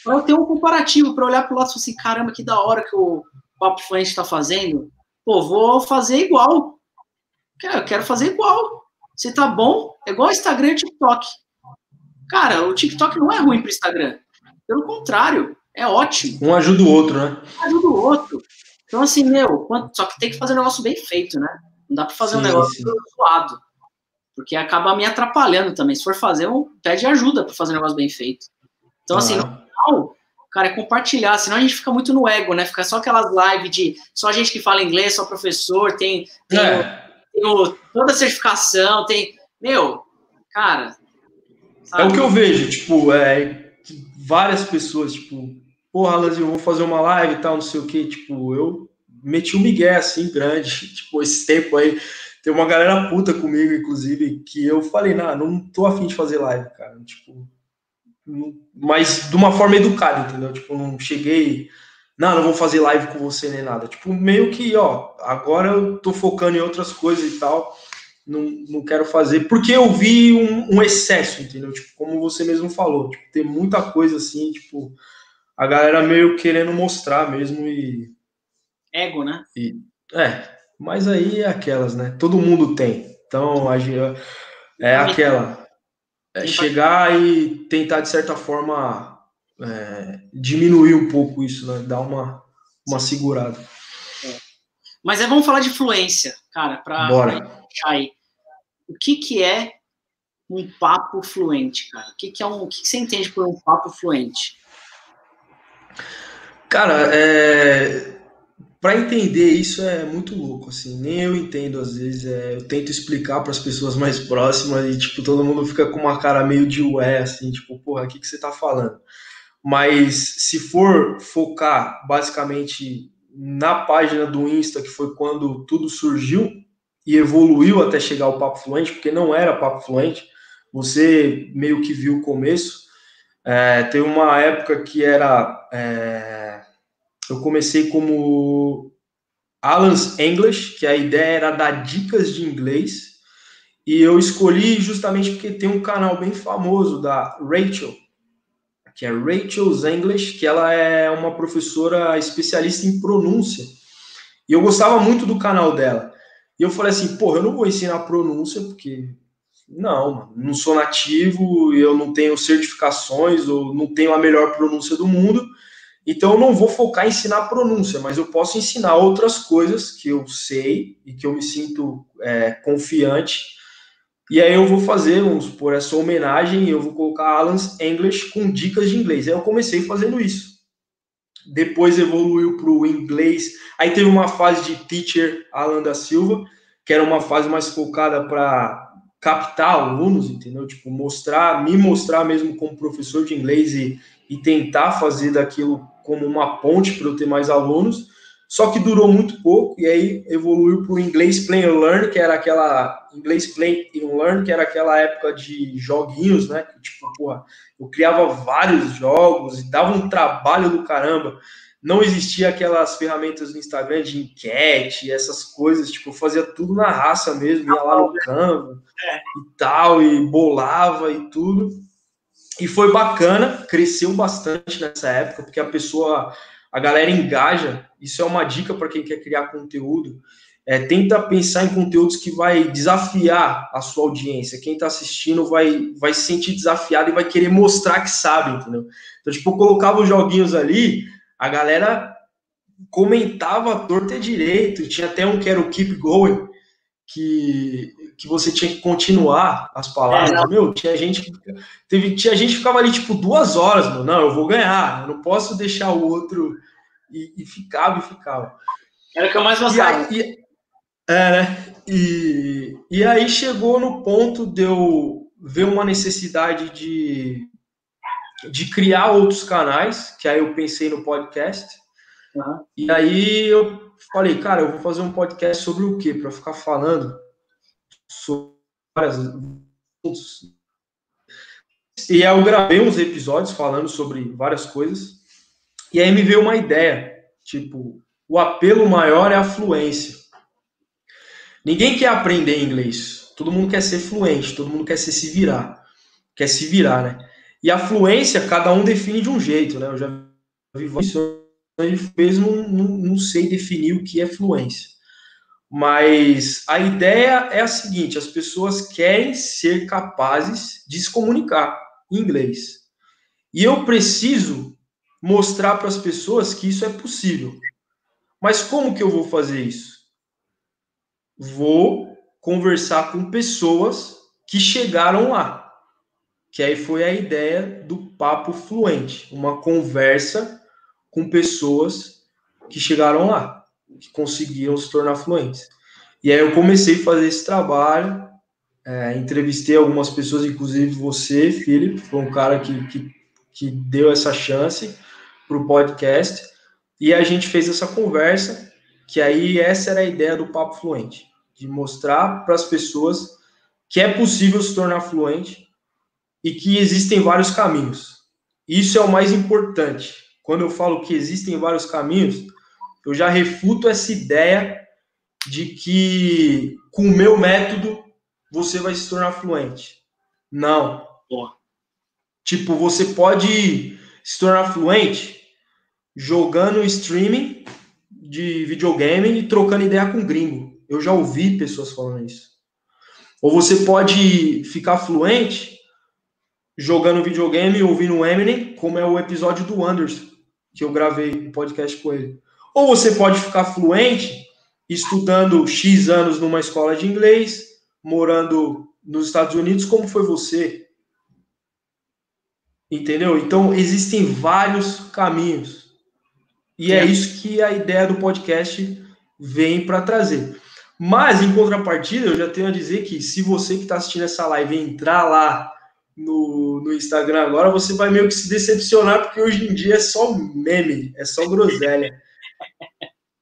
Para eu ter um comparativo, para olhar para o lado e falar assim: caramba, que da hora que o Papo Fluente está fazendo. Pô, vou fazer igual. Eu quero fazer igual. Se tá bom, é igual Instagram e TikTok. Cara, o TikTok não é ruim para Instagram. Pelo contrário, é ótimo. Um ajuda o outro, né? Um ajuda o outro. Então, assim, meu, só que tem que fazer um negócio bem feito, né? Não dá para fazer sim, um negócio sim. zoado. Porque acaba me atrapalhando também. Se for fazer, um, pede ajuda para fazer um negócio bem feito. Então, assim, no final, cara, é compartilhar. Senão a gente fica muito no ego, né? Fica só aquelas lives de só gente que fala inglês, só professor, tem, tem, é. tem o, toda a certificação, tem. Meu, cara. Sabe? É o que eu vejo, tipo, é, várias pessoas, tipo, porra, eu vou fazer uma live e tal, não sei o que, tipo, eu meti um migué assim grande, tipo, esse tempo aí. Tem uma galera puta comigo, inclusive, que eu falei, não, não tô afim de fazer live, cara. Tipo, mas de uma forma educada, entendeu? Tipo, não cheguei, não, não vou fazer live com você nem nada. Tipo, meio que, ó, agora eu tô focando em outras coisas e tal, não, não quero fazer, porque eu vi um, um excesso, entendeu? Tipo, como você mesmo falou, tipo, tem muita coisa assim, tipo, a galera meio querendo mostrar mesmo e. Ego, né? E, é, mas aí é aquelas, né? Todo mundo tem. Então, a, é aquela. É chegar e tentar, de certa forma, é, diminuir um pouco isso, né? Dar uma, uma segurada. Mas é, vamos falar de fluência, cara, para aí. O que, que é um papo fluente, cara? O que, que é um. O que, que você entende por um papo fluente? Cara, é... para entender isso é muito louco, assim. Nem eu entendo às vezes. É... Eu tento explicar para as pessoas mais próximas e tipo todo mundo fica com uma cara meio de ué, assim, tipo, porra, o que que você tá falando? Mas se for focar basicamente na página do Insta, que foi quando tudo surgiu e evoluiu até chegar ao Papo Fluente, porque não era Papo Fluente, você meio que viu o começo. É, tem uma época que era. É, eu comecei como Alan's English, que a ideia era dar dicas de inglês, e eu escolhi justamente porque tem um canal bem famoso da Rachel, que é Rachel's English, que ela é uma professora especialista em pronúncia. E eu gostava muito do canal dela. E eu falei assim, porra, eu não vou ensinar pronúncia, porque não, não sou nativo, eu não tenho certificações, ou não tenho a melhor pronúncia do mundo, então eu não vou focar em ensinar pronúncia, mas eu posso ensinar outras coisas que eu sei e que eu me sinto é, confiante. E aí eu vou fazer, vamos por essa homenagem, eu vou colocar Alan's English com dicas de inglês. Aí eu comecei fazendo isso. Depois evoluiu para o inglês. Aí teve uma fase de teacher Alan da Silva, que era uma fase mais focada para captar alunos, entendeu? Tipo, mostrar, me mostrar mesmo como professor de inglês e, e tentar fazer daquilo como uma ponte para eu ter mais alunos. Só que durou muito pouco, e aí evoluiu para o inglês Play and Learn, que era aquela. Inglês Play and Learn, que era aquela época de joguinhos, né? Tipo, porra, eu criava vários jogos e dava um trabalho do caramba. Não existia aquelas ferramentas no Instagram de enquete, essas coisas, tipo, eu fazia tudo na raça mesmo, ia lá no Canva é. e tal, e bolava e tudo. E foi bacana, cresceu bastante nessa época, porque a pessoa, a galera engaja. Isso é uma dica para quem quer criar conteúdo. É, tenta pensar em conteúdos que vai desafiar a sua audiência. Quem está assistindo vai, vai se sentir desafiado e vai querer mostrar que sabe, entendeu? Então, tipo, eu colocava os joguinhos ali, a galera comentava torto e direito. Tinha até um que era o Keep Going, que que você tinha que continuar as palavras. É, meu, tinha gente teve tinha gente que ficava ali tipo duas horas, meu, não, eu vou ganhar, eu não posso deixar o outro e, e ficava e ficava. Era o que eu mais gostava. E, e, é, né? E, e aí chegou no ponto de eu ver uma necessidade de, de criar outros canais, que aí eu pensei no podcast. Uhum. E aí eu falei, cara, eu vou fazer um podcast sobre o quê? Para ficar falando sobre. E eu gravei uns episódios falando sobre várias coisas. E aí me veio uma ideia, tipo, o apelo maior é a fluência. Ninguém quer aprender inglês. Todo mundo quer ser fluente, todo mundo quer ser se virar. Quer se virar, né? E a fluência, cada um define de um jeito, né? Eu já vi isso, mesmo não, não sei definir o que é fluência. Mas a ideia é a seguinte: as pessoas querem ser capazes de se comunicar em inglês. E eu preciso mostrar para as pessoas que isso é possível. Mas como que eu vou fazer isso? Vou conversar com pessoas que chegaram lá. Que aí foi a ideia do papo fluente, uma conversa com pessoas que chegaram lá que conseguiram se tornar fluentes. E aí eu comecei a fazer esse trabalho, é, entrevistei algumas pessoas, inclusive você, Felipe, foi um cara que, que, que deu essa chance para o podcast, e a gente fez essa conversa, que aí essa era a ideia do Papo Fluente, de mostrar para as pessoas que é possível se tornar fluente e que existem vários caminhos. Isso é o mais importante. Quando eu falo que existem vários caminhos, eu já refuto essa ideia de que com o meu método você vai se tornar fluente. Não. Tipo, você pode se tornar fluente jogando streaming de videogame e trocando ideia com gringo. Eu já ouvi pessoas falando isso. Ou você pode ficar fluente jogando videogame e ouvindo Eminem, como é o episódio do Anderson, que eu gravei o um podcast com ele. Ou você pode ficar fluente estudando X anos numa escola de inglês, morando nos Estados Unidos, como foi você. Entendeu? Então, existem vários caminhos. E é, é isso que a ideia do podcast vem para trazer. Mas, em contrapartida, eu já tenho a dizer que se você que está assistindo essa live entrar lá no, no Instagram agora, você vai meio que se decepcionar, porque hoje em dia é só meme, é só groselha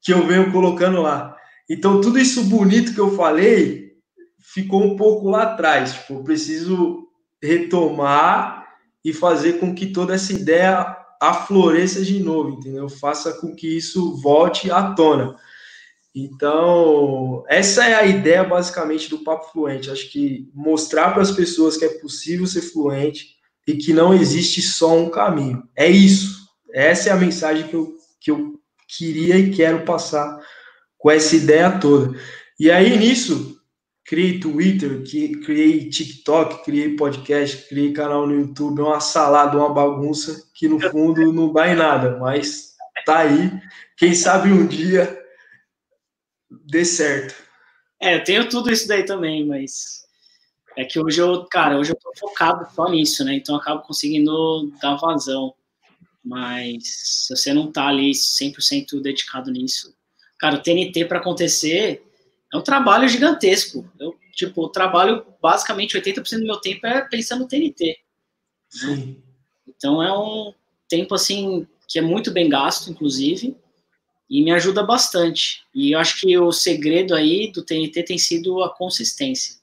que eu venho colocando lá. Então, tudo isso bonito que eu falei ficou um pouco lá atrás. Tipo, eu preciso retomar e fazer com que toda essa ideia afloresça de novo, entendeu? Faça com que isso volte à tona. Então, essa é a ideia basicamente do Papo Fluente. Acho que mostrar para as pessoas que é possível ser fluente e que não existe só um caminho. É isso. Essa é a mensagem que eu, que eu queria e quero passar com essa ideia toda. E aí, nisso, criei Twitter, criei TikTok, criei podcast, criei canal no YouTube, uma salada, uma bagunça, que no fundo não dá em nada, mas tá aí. Quem sabe um dia dê certo. É, eu tenho tudo isso daí também, mas é que hoje eu, cara, hoje eu tô focado só nisso, né? Então eu acabo conseguindo dar vazão. Mas se você não tá ali 100% dedicado nisso, cara, o TNT para acontecer é um trabalho gigantesco. Eu, tipo, trabalho basicamente 80% do meu tempo é pensando no TNT. Sim. Então é um tempo assim que é muito bem gasto, inclusive. e me ajuda bastante. E eu acho que o segredo aí do TNT tem sido a consistência,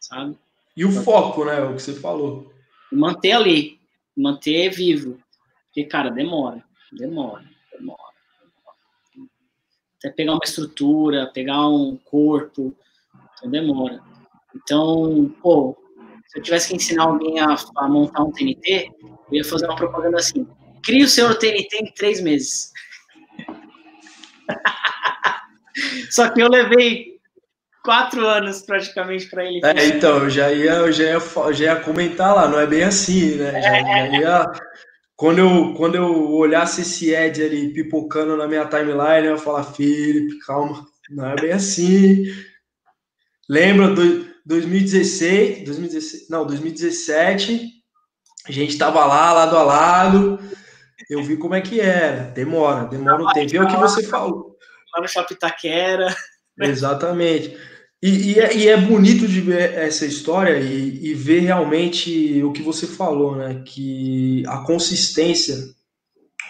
sabe? E o foco, né? O que você falou. Manter ali, manter vivo. Porque, cara, demora, demora, demora. Até pegar uma estrutura, pegar um corpo, então demora. Então, pô, se eu tivesse que ensinar alguém a, a montar um TNT, eu ia fazer uma propaganda assim: crie o seu TNT em três meses. Só que eu levei quatro anos praticamente para ele. É, então, eu já ia, eu já ia, já ia comentar lá, não é bem assim, né? Já, já ia, quando, eu, quando eu olhasse esse Ed ali pipocando na minha timeline, eu ia falar, Felipe, calma, não é bem assim. Lembra do 2016, 2016, não, 2017, a gente tava lá, lado a lado, eu vi como é que era. Demora, demora um tempo. É o que você falou. Lá no Shopping Taquera. Exatamente. E, e, é, e, é, bonito de ver essa história e, e, ver realmente o que você falou, né? Que a consistência,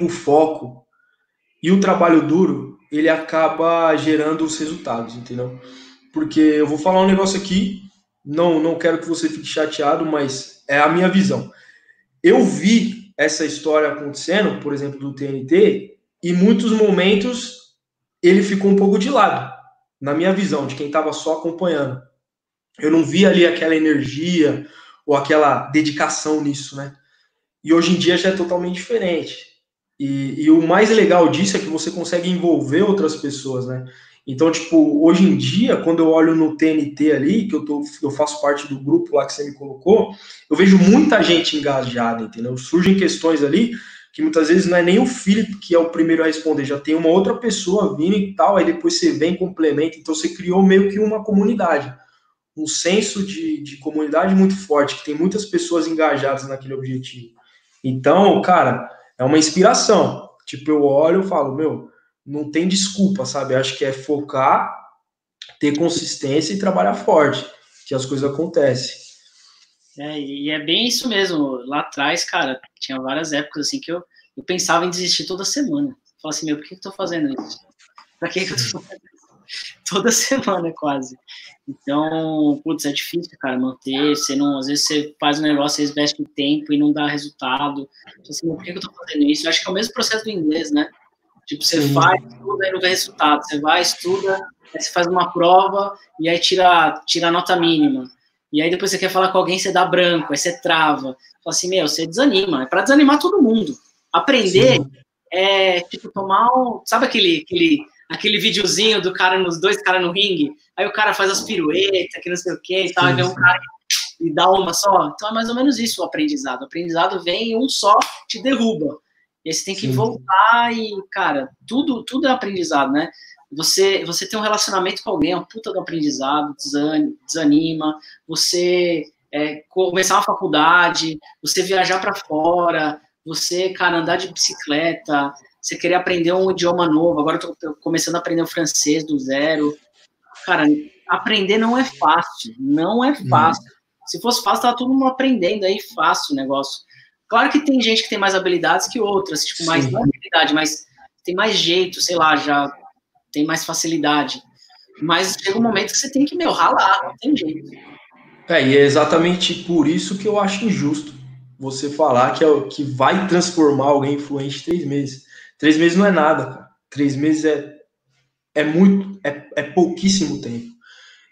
o foco e o trabalho duro, ele acaba gerando os resultados, entendeu? Porque eu vou falar um negócio aqui, não, não quero que você fique chateado, mas é a minha visão. Eu vi essa história acontecendo, por exemplo, do TNT, e muitos momentos ele ficou um pouco de lado, na minha visão, de quem estava só acompanhando. Eu não vi ali aquela energia ou aquela dedicação nisso, né? E hoje em dia já é totalmente diferente. E, e o mais legal disso é que você consegue envolver outras pessoas, né? Então, tipo, hoje em dia, quando eu olho no TNT ali, que eu, tô, eu faço parte do grupo lá que você me colocou, eu vejo muita gente engajada, entendeu? Surgem questões ali que muitas vezes não é nem o Felipe que é o primeiro a responder, já tem uma outra pessoa vindo e tal, aí depois você vem, complementa, então você criou meio que uma comunidade, um senso de, de comunidade muito forte, que tem muitas pessoas engajadas naquele objetivo. Então, cara, é uma inspiração. Tipo, eu olho e falo, meu, não tem desculpa, sabe? Acho que é focar, ter consistência e trabalhar forte, que as coisas acontecem. É, e é bem isso mesmo. Lá atrás, cara, tinha várias épocas assim que eu, eu pensava em desistir toda semana. Falava assim, meu, por que, que eu tô fazendo isso? Pra que, que eu tô fazendo isso? Toda semana, quase. Então, putz, é difícil, cara, manter. Você não, às vezes você faz um negócio, você investe tempo e não dá resultado. Então, assim, por que, que eu tô fazendo isso? Eu acho que é o mesmo processo do inglês, né? Tipo, você Sim. faz, estuda e não vê resultado. Você vai, estuda, aí você faz uma prova e aí tira, tira a nota mínima. E aí depois você quer falar com alguém, você dá branco, aí você trava. Fala assim, meu, você desanima. É para desanimar todo mundo. Aprender Sim. é, tipo, tomar um... Sabe aquele, aquele, aquele videozinho do cara, nos dois caras no ringue? Aí o cara faz as piruetas, que não sei o que e tal, vem um cara e dá uma só. Então é mais ou menos isso o aprendizado. O aprendizado vem um só, te derruba. E aí você tem que Sim. voltar e, cara, tudo, tudo é aprendizado, né? Você, você tem um relacionamento com alguém, é um puta do aprendizado, desanima, você é, começar uma faculdade, você viajar para fora, você, cara, andar de bicicleta, você querer aprender um idioma novo, agora eu tô começando a aprender o francês do zero. Cara, aprender não é fácil, não é fácil. Se fosse fácil, tava todo mundo aprendendo aí fácil o negócio. Claro que tem gente que tem mais habilidades que outras, tipo, mais não habilidade, mas tem mais jeito, sei lá, já tem mais facilidade. Mas chega um momento que você tem que, meu, ralar, não tem jeito. É, e é exatamente por isso que eu acho injusto você falar que, é, que vai transformar alguém influente em três meses. Três meses não é nada, cara. Três meses é, é muito, é, é pouquíssimo tempo,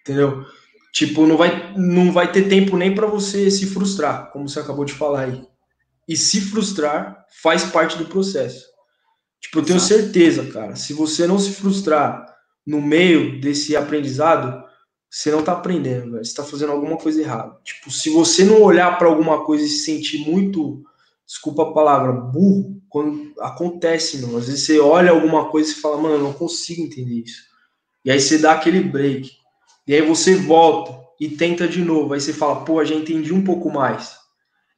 entendeu? Tipo, não vai, não vai ter tempo nem para você se frustrar, como você acabou de falar aí e se frustrar faz parte do processo. Tipo, eu tenho certeza, cara, se você não se frustrar no meio desse aprendizado, você não tá aprendendo, velho. Você tá fazendo alguma coisa errada. Tipo, se você não olhar para alguma coisa e se sentir muito, desculpa a palavra, burro, quando acontece, mano. Às vezes você olha alguma coisa e fala, mano, eu não consigo entender isso. E aí você dá aquele break. E aí você volta e tenta de novo. Aí você fala, pô, já entendi um pouco mais.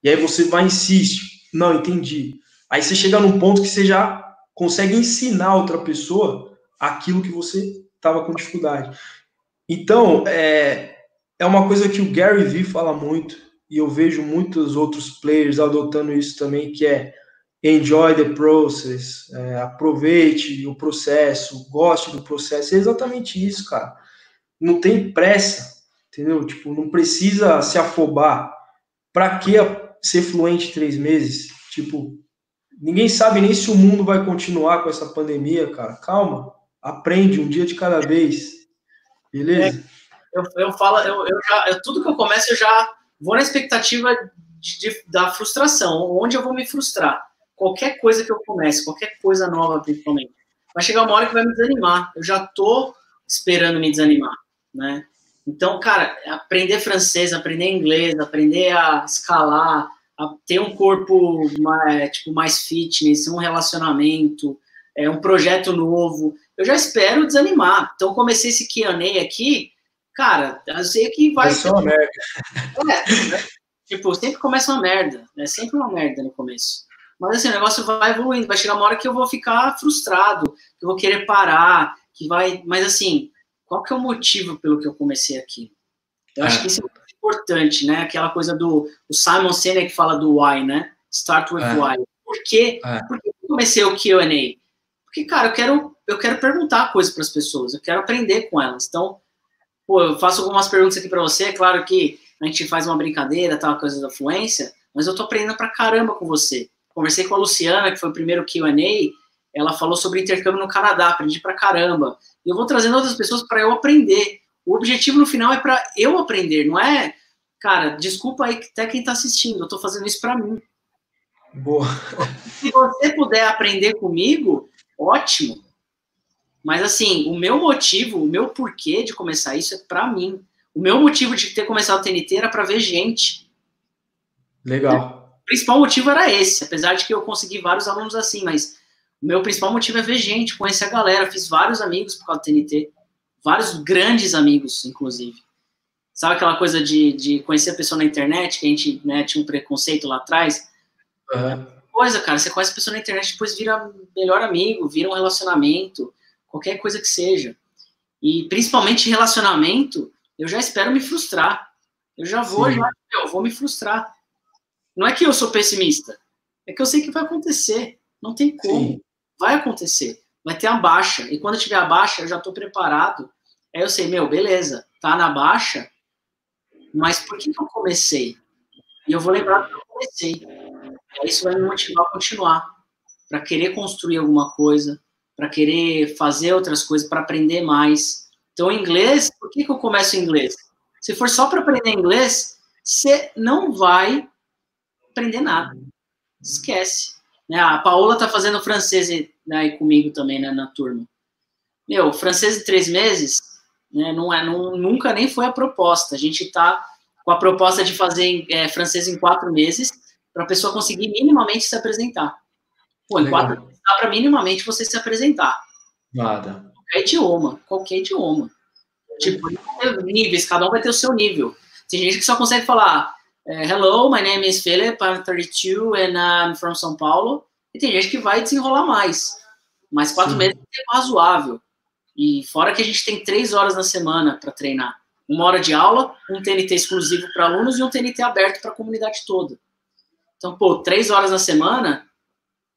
E aí você vai insiste, não entendi. Aí você chega num ponto que você já consegue ensinar outra pessoa aquilo que você estava com dificuldade. Então, é, é uma coisa que o Gary Vee fala muito, e eu vejo muitos outros players adotando isso também, que é enjoy the process, é, aproveite o processo, goste do processo. É exatamente isso, cara. Não tem pressa, entendeu? Tipo, não precisa se afobar. Para que ser fluente três meses? Tipo, ninguém sabe nem se o mundo vai continuar com essa pandemia, cara. Calma, aprende um dia de cada vez. Beleza? É, eu, eu falo, eu, eu já, eu, tudo que eu começo, eu já vou na expectativa de, de, da frustração, onde eu vou me frustrar. Qualquer coisa que eu comece, qualquer coisa nova, principalmente. Vai chegar uma hora que vai me desanimar. Eu já tô esperando me desanimar, né? Então, cara, aprender francês, aprender inglês, aprender a escalar, a ter um corpo mais, tipo, mais fitness, um relacionamento, é, um projeto novo, eu já espero desanimar. Então, comecei esse Q&A aqui, cara, eu sei que vai... Vai uma merda. É, né? tipo, sempre começa uma merda, é né? sempre uma merda no começo. Mas assim, o negócio vai evoluindo, vai chegar uma hora que eu vou ficar frustrado, que eu vou querer parar, que vai... Mas assim, qual que é o motivo pelo que eu comecei aqui? Eu acho é. que isso é importante, né? Aquela coisa do o Simon Sinek que fala do why, né? Start with é. why. Por quê? É. Por que eu comecei o Q&A? Porque, cara, eu quero, eu quero perguntar coisas para as pessoas, eu quero aprender com elas. Então, pô, eu faço algumas perguntas aqui para você, é claro que a gente faz uma brincadeira, tal, coisa da fluência, mas eu tô aprendendo pra caramba com você. Conversei com a Luciana, que foi o primeiro Q&A, ela falou sobre intercâmbio no Canadá, aprendi pra caramba. E eu vou trazendo outras pessoas para eu aprender. O objetivo no final é para eu aprender, não é, cara, desculpa aí até quem tá assistindo, eu tô fazendo isso para mim. Boa. Se você puder aprender comigo, ótimo. Mas assim, o meu motivo, o meu porquê de começar isso é para mim. O meu motivo de ter começado o TNT era para ver gente. Legal. O principal motivo era esse, apesar de que eu consegui vários alunos assim, mas o meu principal motivo é ver gente, conhecer a galera. Fiz vários amigos por causa do TNT, vários grandes amigos, inclusive. Sabe aquela coisa de, de conhecer a pessoa na internet, que a gente né, tinha um preconceito lá atrás? Uhum coisa, cara. Você conhece a pessoa na internet, depois vira melhor amigo, vira um relacionamento, qualquer coisa que seja. E principalmente relacionamento, eu já espero me frustrar. Eu já vou, já, eu vou me frustrar. Não é que eu sou pessimista, é que eu sei que vai acontecer. Não tem como. Sim. Vai acontecer. Vai ter a baixa. E quando tiver a baixa, eu já estou preparado. Aí eu sei, meu, beleza, tá na baixa, mas por que, que eu comecei? E eu vou lembrar que eu comecei. Isso vai me motivar a continuar, para querer construir alguma coisa, para querer fazer outras coisas, para aprender mais. Então, inglês, por que, que eu começo inglês? Se for só para aprender inglês, você não vai aprender nada. Esquece. Né? A Paola tá fazendo francês né, comigo também né, na turma. Meu, francês em três meses, né, não é, não, nunca nem foi a proposta. A gente tá com a proposta de fazer é, francês em quatro meses para a pessoa conseguir minimamente se apresentar. Pô, em quatro meses dá para minimamente você se apresentar. Nada. Qualquer idioma, qualquer idioma. Tipo, níveis, cada um vai ter o seu nível. Tem gente que só consegue falar é, Hello, my name is Philip, I'm 32 and I'm from São Paulo. E tem gente que vai desenrolar mais. Mas quatro Sim. meses é razoável. E fora que a gente tem três horas na semana para treinar. Uma hora de aula, um TNT exclusivo para alunos e um TNT aberto para a comunidade toda. Então, pô, três horas na semana,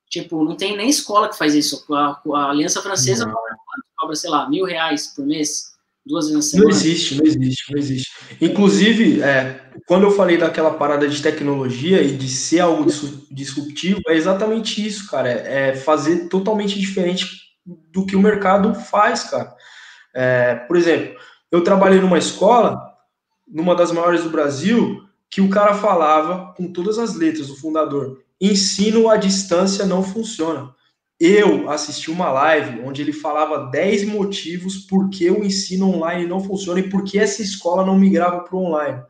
tipo, não tem nem escola que faz isso. A, a Aliança Francesa cobra, cobra, sei lá, mil reais por mês, duas vezes na semana. Não existe, não existe, não existe. Inclusive, é, quando eu falei daquela parada de tecnologia e de ser algo disruptivo, é exatamente isso, cara. É, é fazer totalmente diferente do que o mercado faz, cara. É, por exemplo, eu trabalhei numa escola, numa das maiores do Brasil, que o cara falava com todas as letras, o fundador, ensino à distância não funciona. Eu assisti uma live onde ele falava 10 motivos por que o ensino online não funciona e por que essa escola não migrava para o online.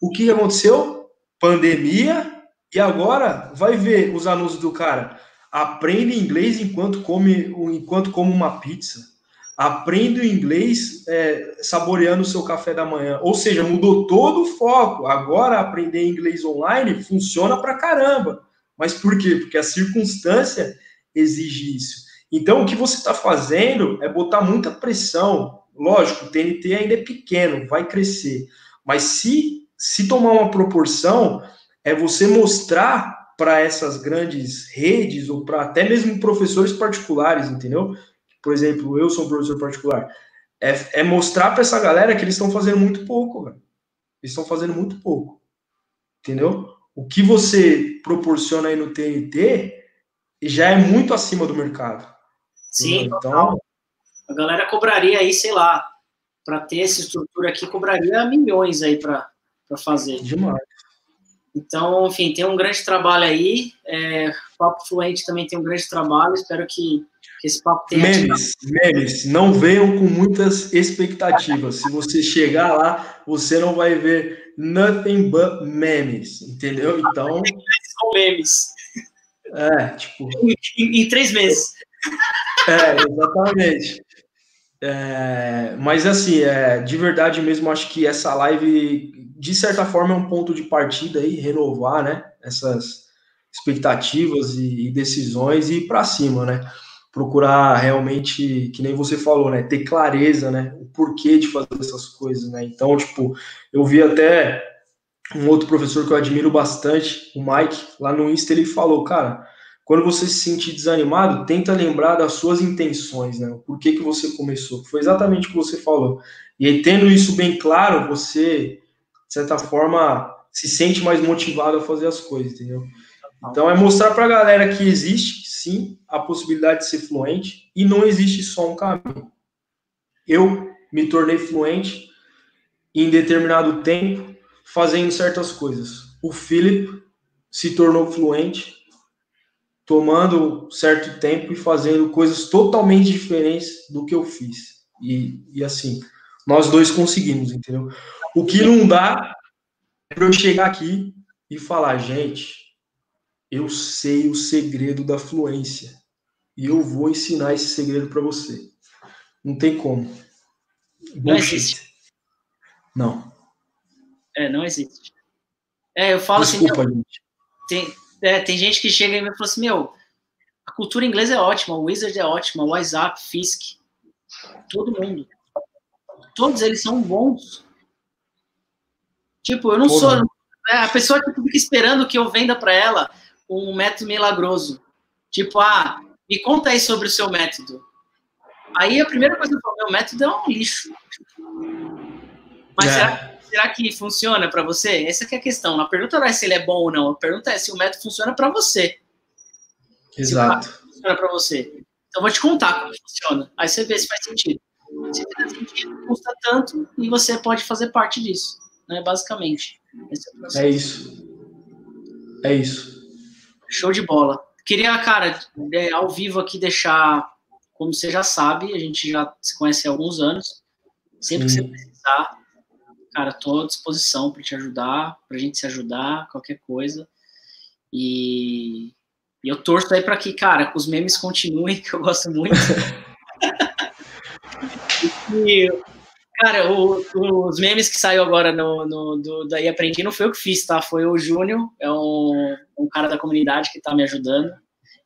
O que aconteceu? Pandemia, e agora vai ver os anúncios do cara. Aprende inglês enquanto come, enquanto come uma pizza aprende o inglês é, saboreando o seu café da manhã. Ou seja, mudou todo o foco. Agora, aprender inglês online funciona pra caramba. Mas por quê? Porque a circunstância exige isso. Então, o que você está fazendo é botar muita pressão. Lógico, o TNT ainda é pequeno, vai crescer. Mas se, se tomar uma proporção, é você mostrar para essas grandes redes ou para até mesmo professores particulares, entendeu? Por exemplo, eu sou um professor particular. É, é mostrar para essa galera que eles estão fazendo muito pouco, velho. Eles estão fazendo muito pouco. Entendeu? O que você proporciona aí no TNT já é muito acima do mercado. Sim, então total. a galera cobraria aí, sei lá, para ter essa estrutura aqui, cobraria milhões aí para fazer. Demais. Então, enfim, tem um grande trabalho aí. É, Papo Fluente também tem um grande trabalho. Espero que, que esse papo tenha. Memes, memes, não venham com muitas expectativas. Se você chegar lá, você não vai ver nothing but memes, entendeu? Então. São memes. É, tipo. Em, em três meses. É, exatamente. É, mas assim, é, de verdade mesmo, acho que essa live, de certa forma, é um ponto de partida aí, renovar, né? Essas expectativas e, e decisões e ir para cima, né? Procurar realmente, que nem você falou, né? Ter clareza, né? O porquê de fazer essas coisas, né? Então, tipo, eu vi até um outro professor que eu admiro bastante, o Mike, lá no Insta, ele falou, cara, quando você se sentir desanimado, tenta lembrar das suas intenções, né? Por que, que você começou? Foi exatamente o que você falou. E aí, tendo isso bem claro, você, de certa forma, se sente mais motivado a fazer as coisas, entendeu? Então, é mostrar para a galera que existe, sim, a possibilidade de ser fluente e não existe só um caminho. Eu me tornei fluente em determinado tempo fazendo certas coisas. O Philip se tornou fluente tomando certo tempo e fazendo coisas totalmente diferentes do que eu fiz. E, e assim, nós dois conseguimos, entendeu? O que não dá é para eu chegar aqui e falar, gente, eu sei o segredo da fluência e eu vou ensinar esse segredo para você. Não tem como. Não existe. Não. É, não existe. É, eu falo assim, Desculpa, assim. Tem, é, tem gente que chega e me fala assim, meu, a cultura inglesa é ótima, o Wizard é ótima, o WhatsApp, Fisk, todo mundo. Todos eles são bons. Tipo, eu não Porra. sou. É, a pessoa que fica esperando que eu venda para ela um método milagroso. Tipo, ah, me conta aí sobre o seu método. Aí a primeira coisa que eu falo, meu método é um lixo. Mas é. será será que funciona para você? Essa é a questão. A pergunta não é se ele é bom ou não. A pergunta é se o método funciona para você. Exato. Funciona para você. Então, eu vou te contar como funciona. Aí você vê se faz sentido. Se fizer sentido, custa tanto e você pode fazer parte disso. Né? Basicamente. É, é isso. É isso. Show de bola. Queria, cara, é, ao vivo aqui deixar, como você já sabe, a gente já se conhece há alguns anos. Sempre Sim. que você precisar, cara, tô à disposição para te ajudar, para a gente se ajudar, qualquer coisa. E, e eu torço aí para que, cara, os memes continuem, que eu gosto muito. e, cara, o, os memes que saiu agora no, no do, daí aprendi não foi eu que fiz, tá? Foi o Júnior, é um, um cara da comunidade que tá me ajudando.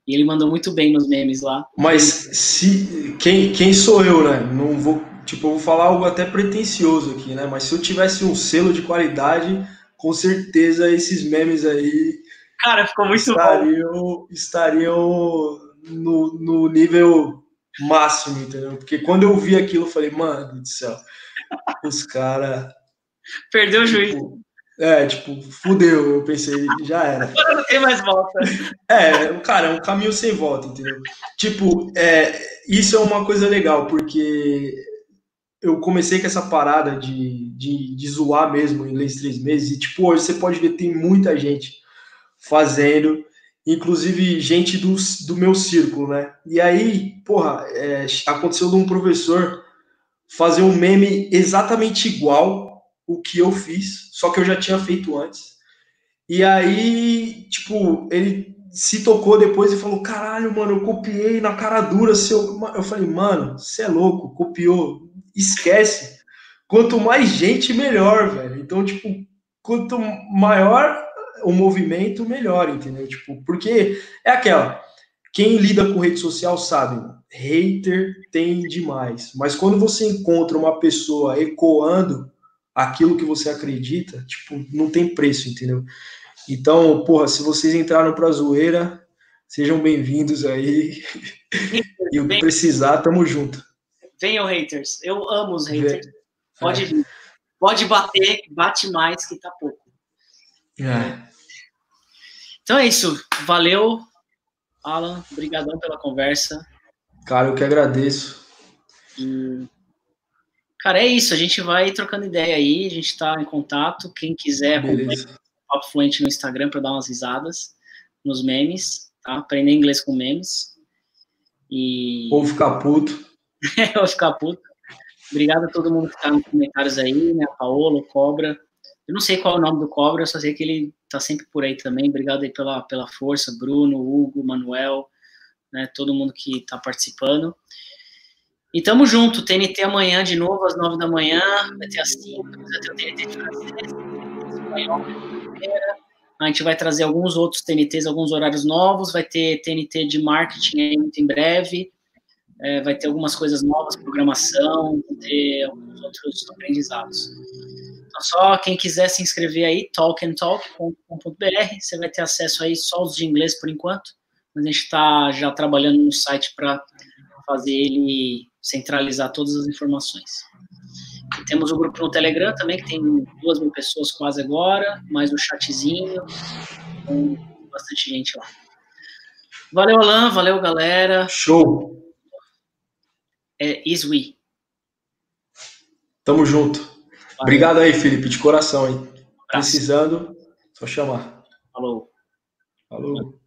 E ele mandou muito bem nos memes lá. Mas se quem, quem sou eu, né? Não vou tipo, eu vou falar algo até pretencioso aqui, né? Mas se eu tivesse um selo de qualidade, com certeza esses memes aí. Cara, ficou muito estariam, bom. Estariam no, no nível máximo, entendeu? Porque quando eu vi aquilo, eu falei, mano do céu, os caras. Perdeu o tipo, juízo. É, tipo, fudeu, eu pensei, já era. Não tem mais volta. É, cara, é um caminho sem volta, entendeu? Tipo, é, isso é uma coisa legal, porque eu comecei com essa parada de, de, de zoar mesmo inglês três meses, e tipo, hoje você pode ver, tem muita gente fazendo, inclusive gente do, do meu círculo, né? E aí, porra, é, aconteceu de um professor fazer um meme exatamente igual o que eu fiz, só que eu já tinha feito antes. E aí, tipo, ele se tocou depois e falou: caralho, mano, eu copiei na cara dura seu. Eu falei, mano, você é louco, copiou esquece. Quanto mais gente, melhor, velho. Então, tipo, quanto maior o movimento, melhor, entendeu? Tipo, porque é aquela. Quem lida com rede social sabe, hater tem demais. Mas quando você encontra uma pessoa ecoando aquilo que você acredita, tipo, não tem preço, entendeu? Então, porra, se vocês entraram pra zoeira, sejam bem-vindos aí. e o que precisar, tamo junto. Venham, haters. Eu amo os haters. Pode é. vir. Pode bater, bate mais que tá pouco. É. Então é isso. Valeu, Alan. Obrigadão pela conversa. Cara, eu que agradeço. E... Cara, é isso. A gente vai trocando ideia aí. A gente tá em contato. Quem quiser acompanhar o Papo Fluente no Instagram para dar umas risadas nos memes, tá? Aprender inglês com memes. E... Ou ficar puto. Ou ficar puto. Obrigado a todo mundo que está nos comentários aí, né? A Paola, o Cobra. Eu não sei qual é o nome do Cobra, eu só sei que ele está sempre por aí também. Obrigado aí pela, pela força, Bruno, Hugo, Manuel, né? Todo mundo que está participando. E tamo junto, TNT amanhã de novo, às nove da manhã, vai ter às cinco, vai ter o TNT de a gente vai trazer alguns outros TNTs, alguns horários novos, vai ter TNT de marketing aí muito em breve, é, vai ter algumas coisas novas, programação, vai ter alguns outros aprendizados. Então, só quem quiser se inscrever aí, talkandtalk.com.br, você vai ter acesso aí só os de inglês por enquanto, mas a gente está já trabalhando no site para fazer ele centralizar todas as informações. Temos o grupo no Telegram também, que tem duas mil pessoas quase agora, mais um chatzinho, com bastante gente lá. Valeu, Alan, valeu, galera. Show! É Iswi. Tamo junto. Valeu. Obrigado aí, Felipe, de coração, hein? Precisando, só chamar. Falou. Falou.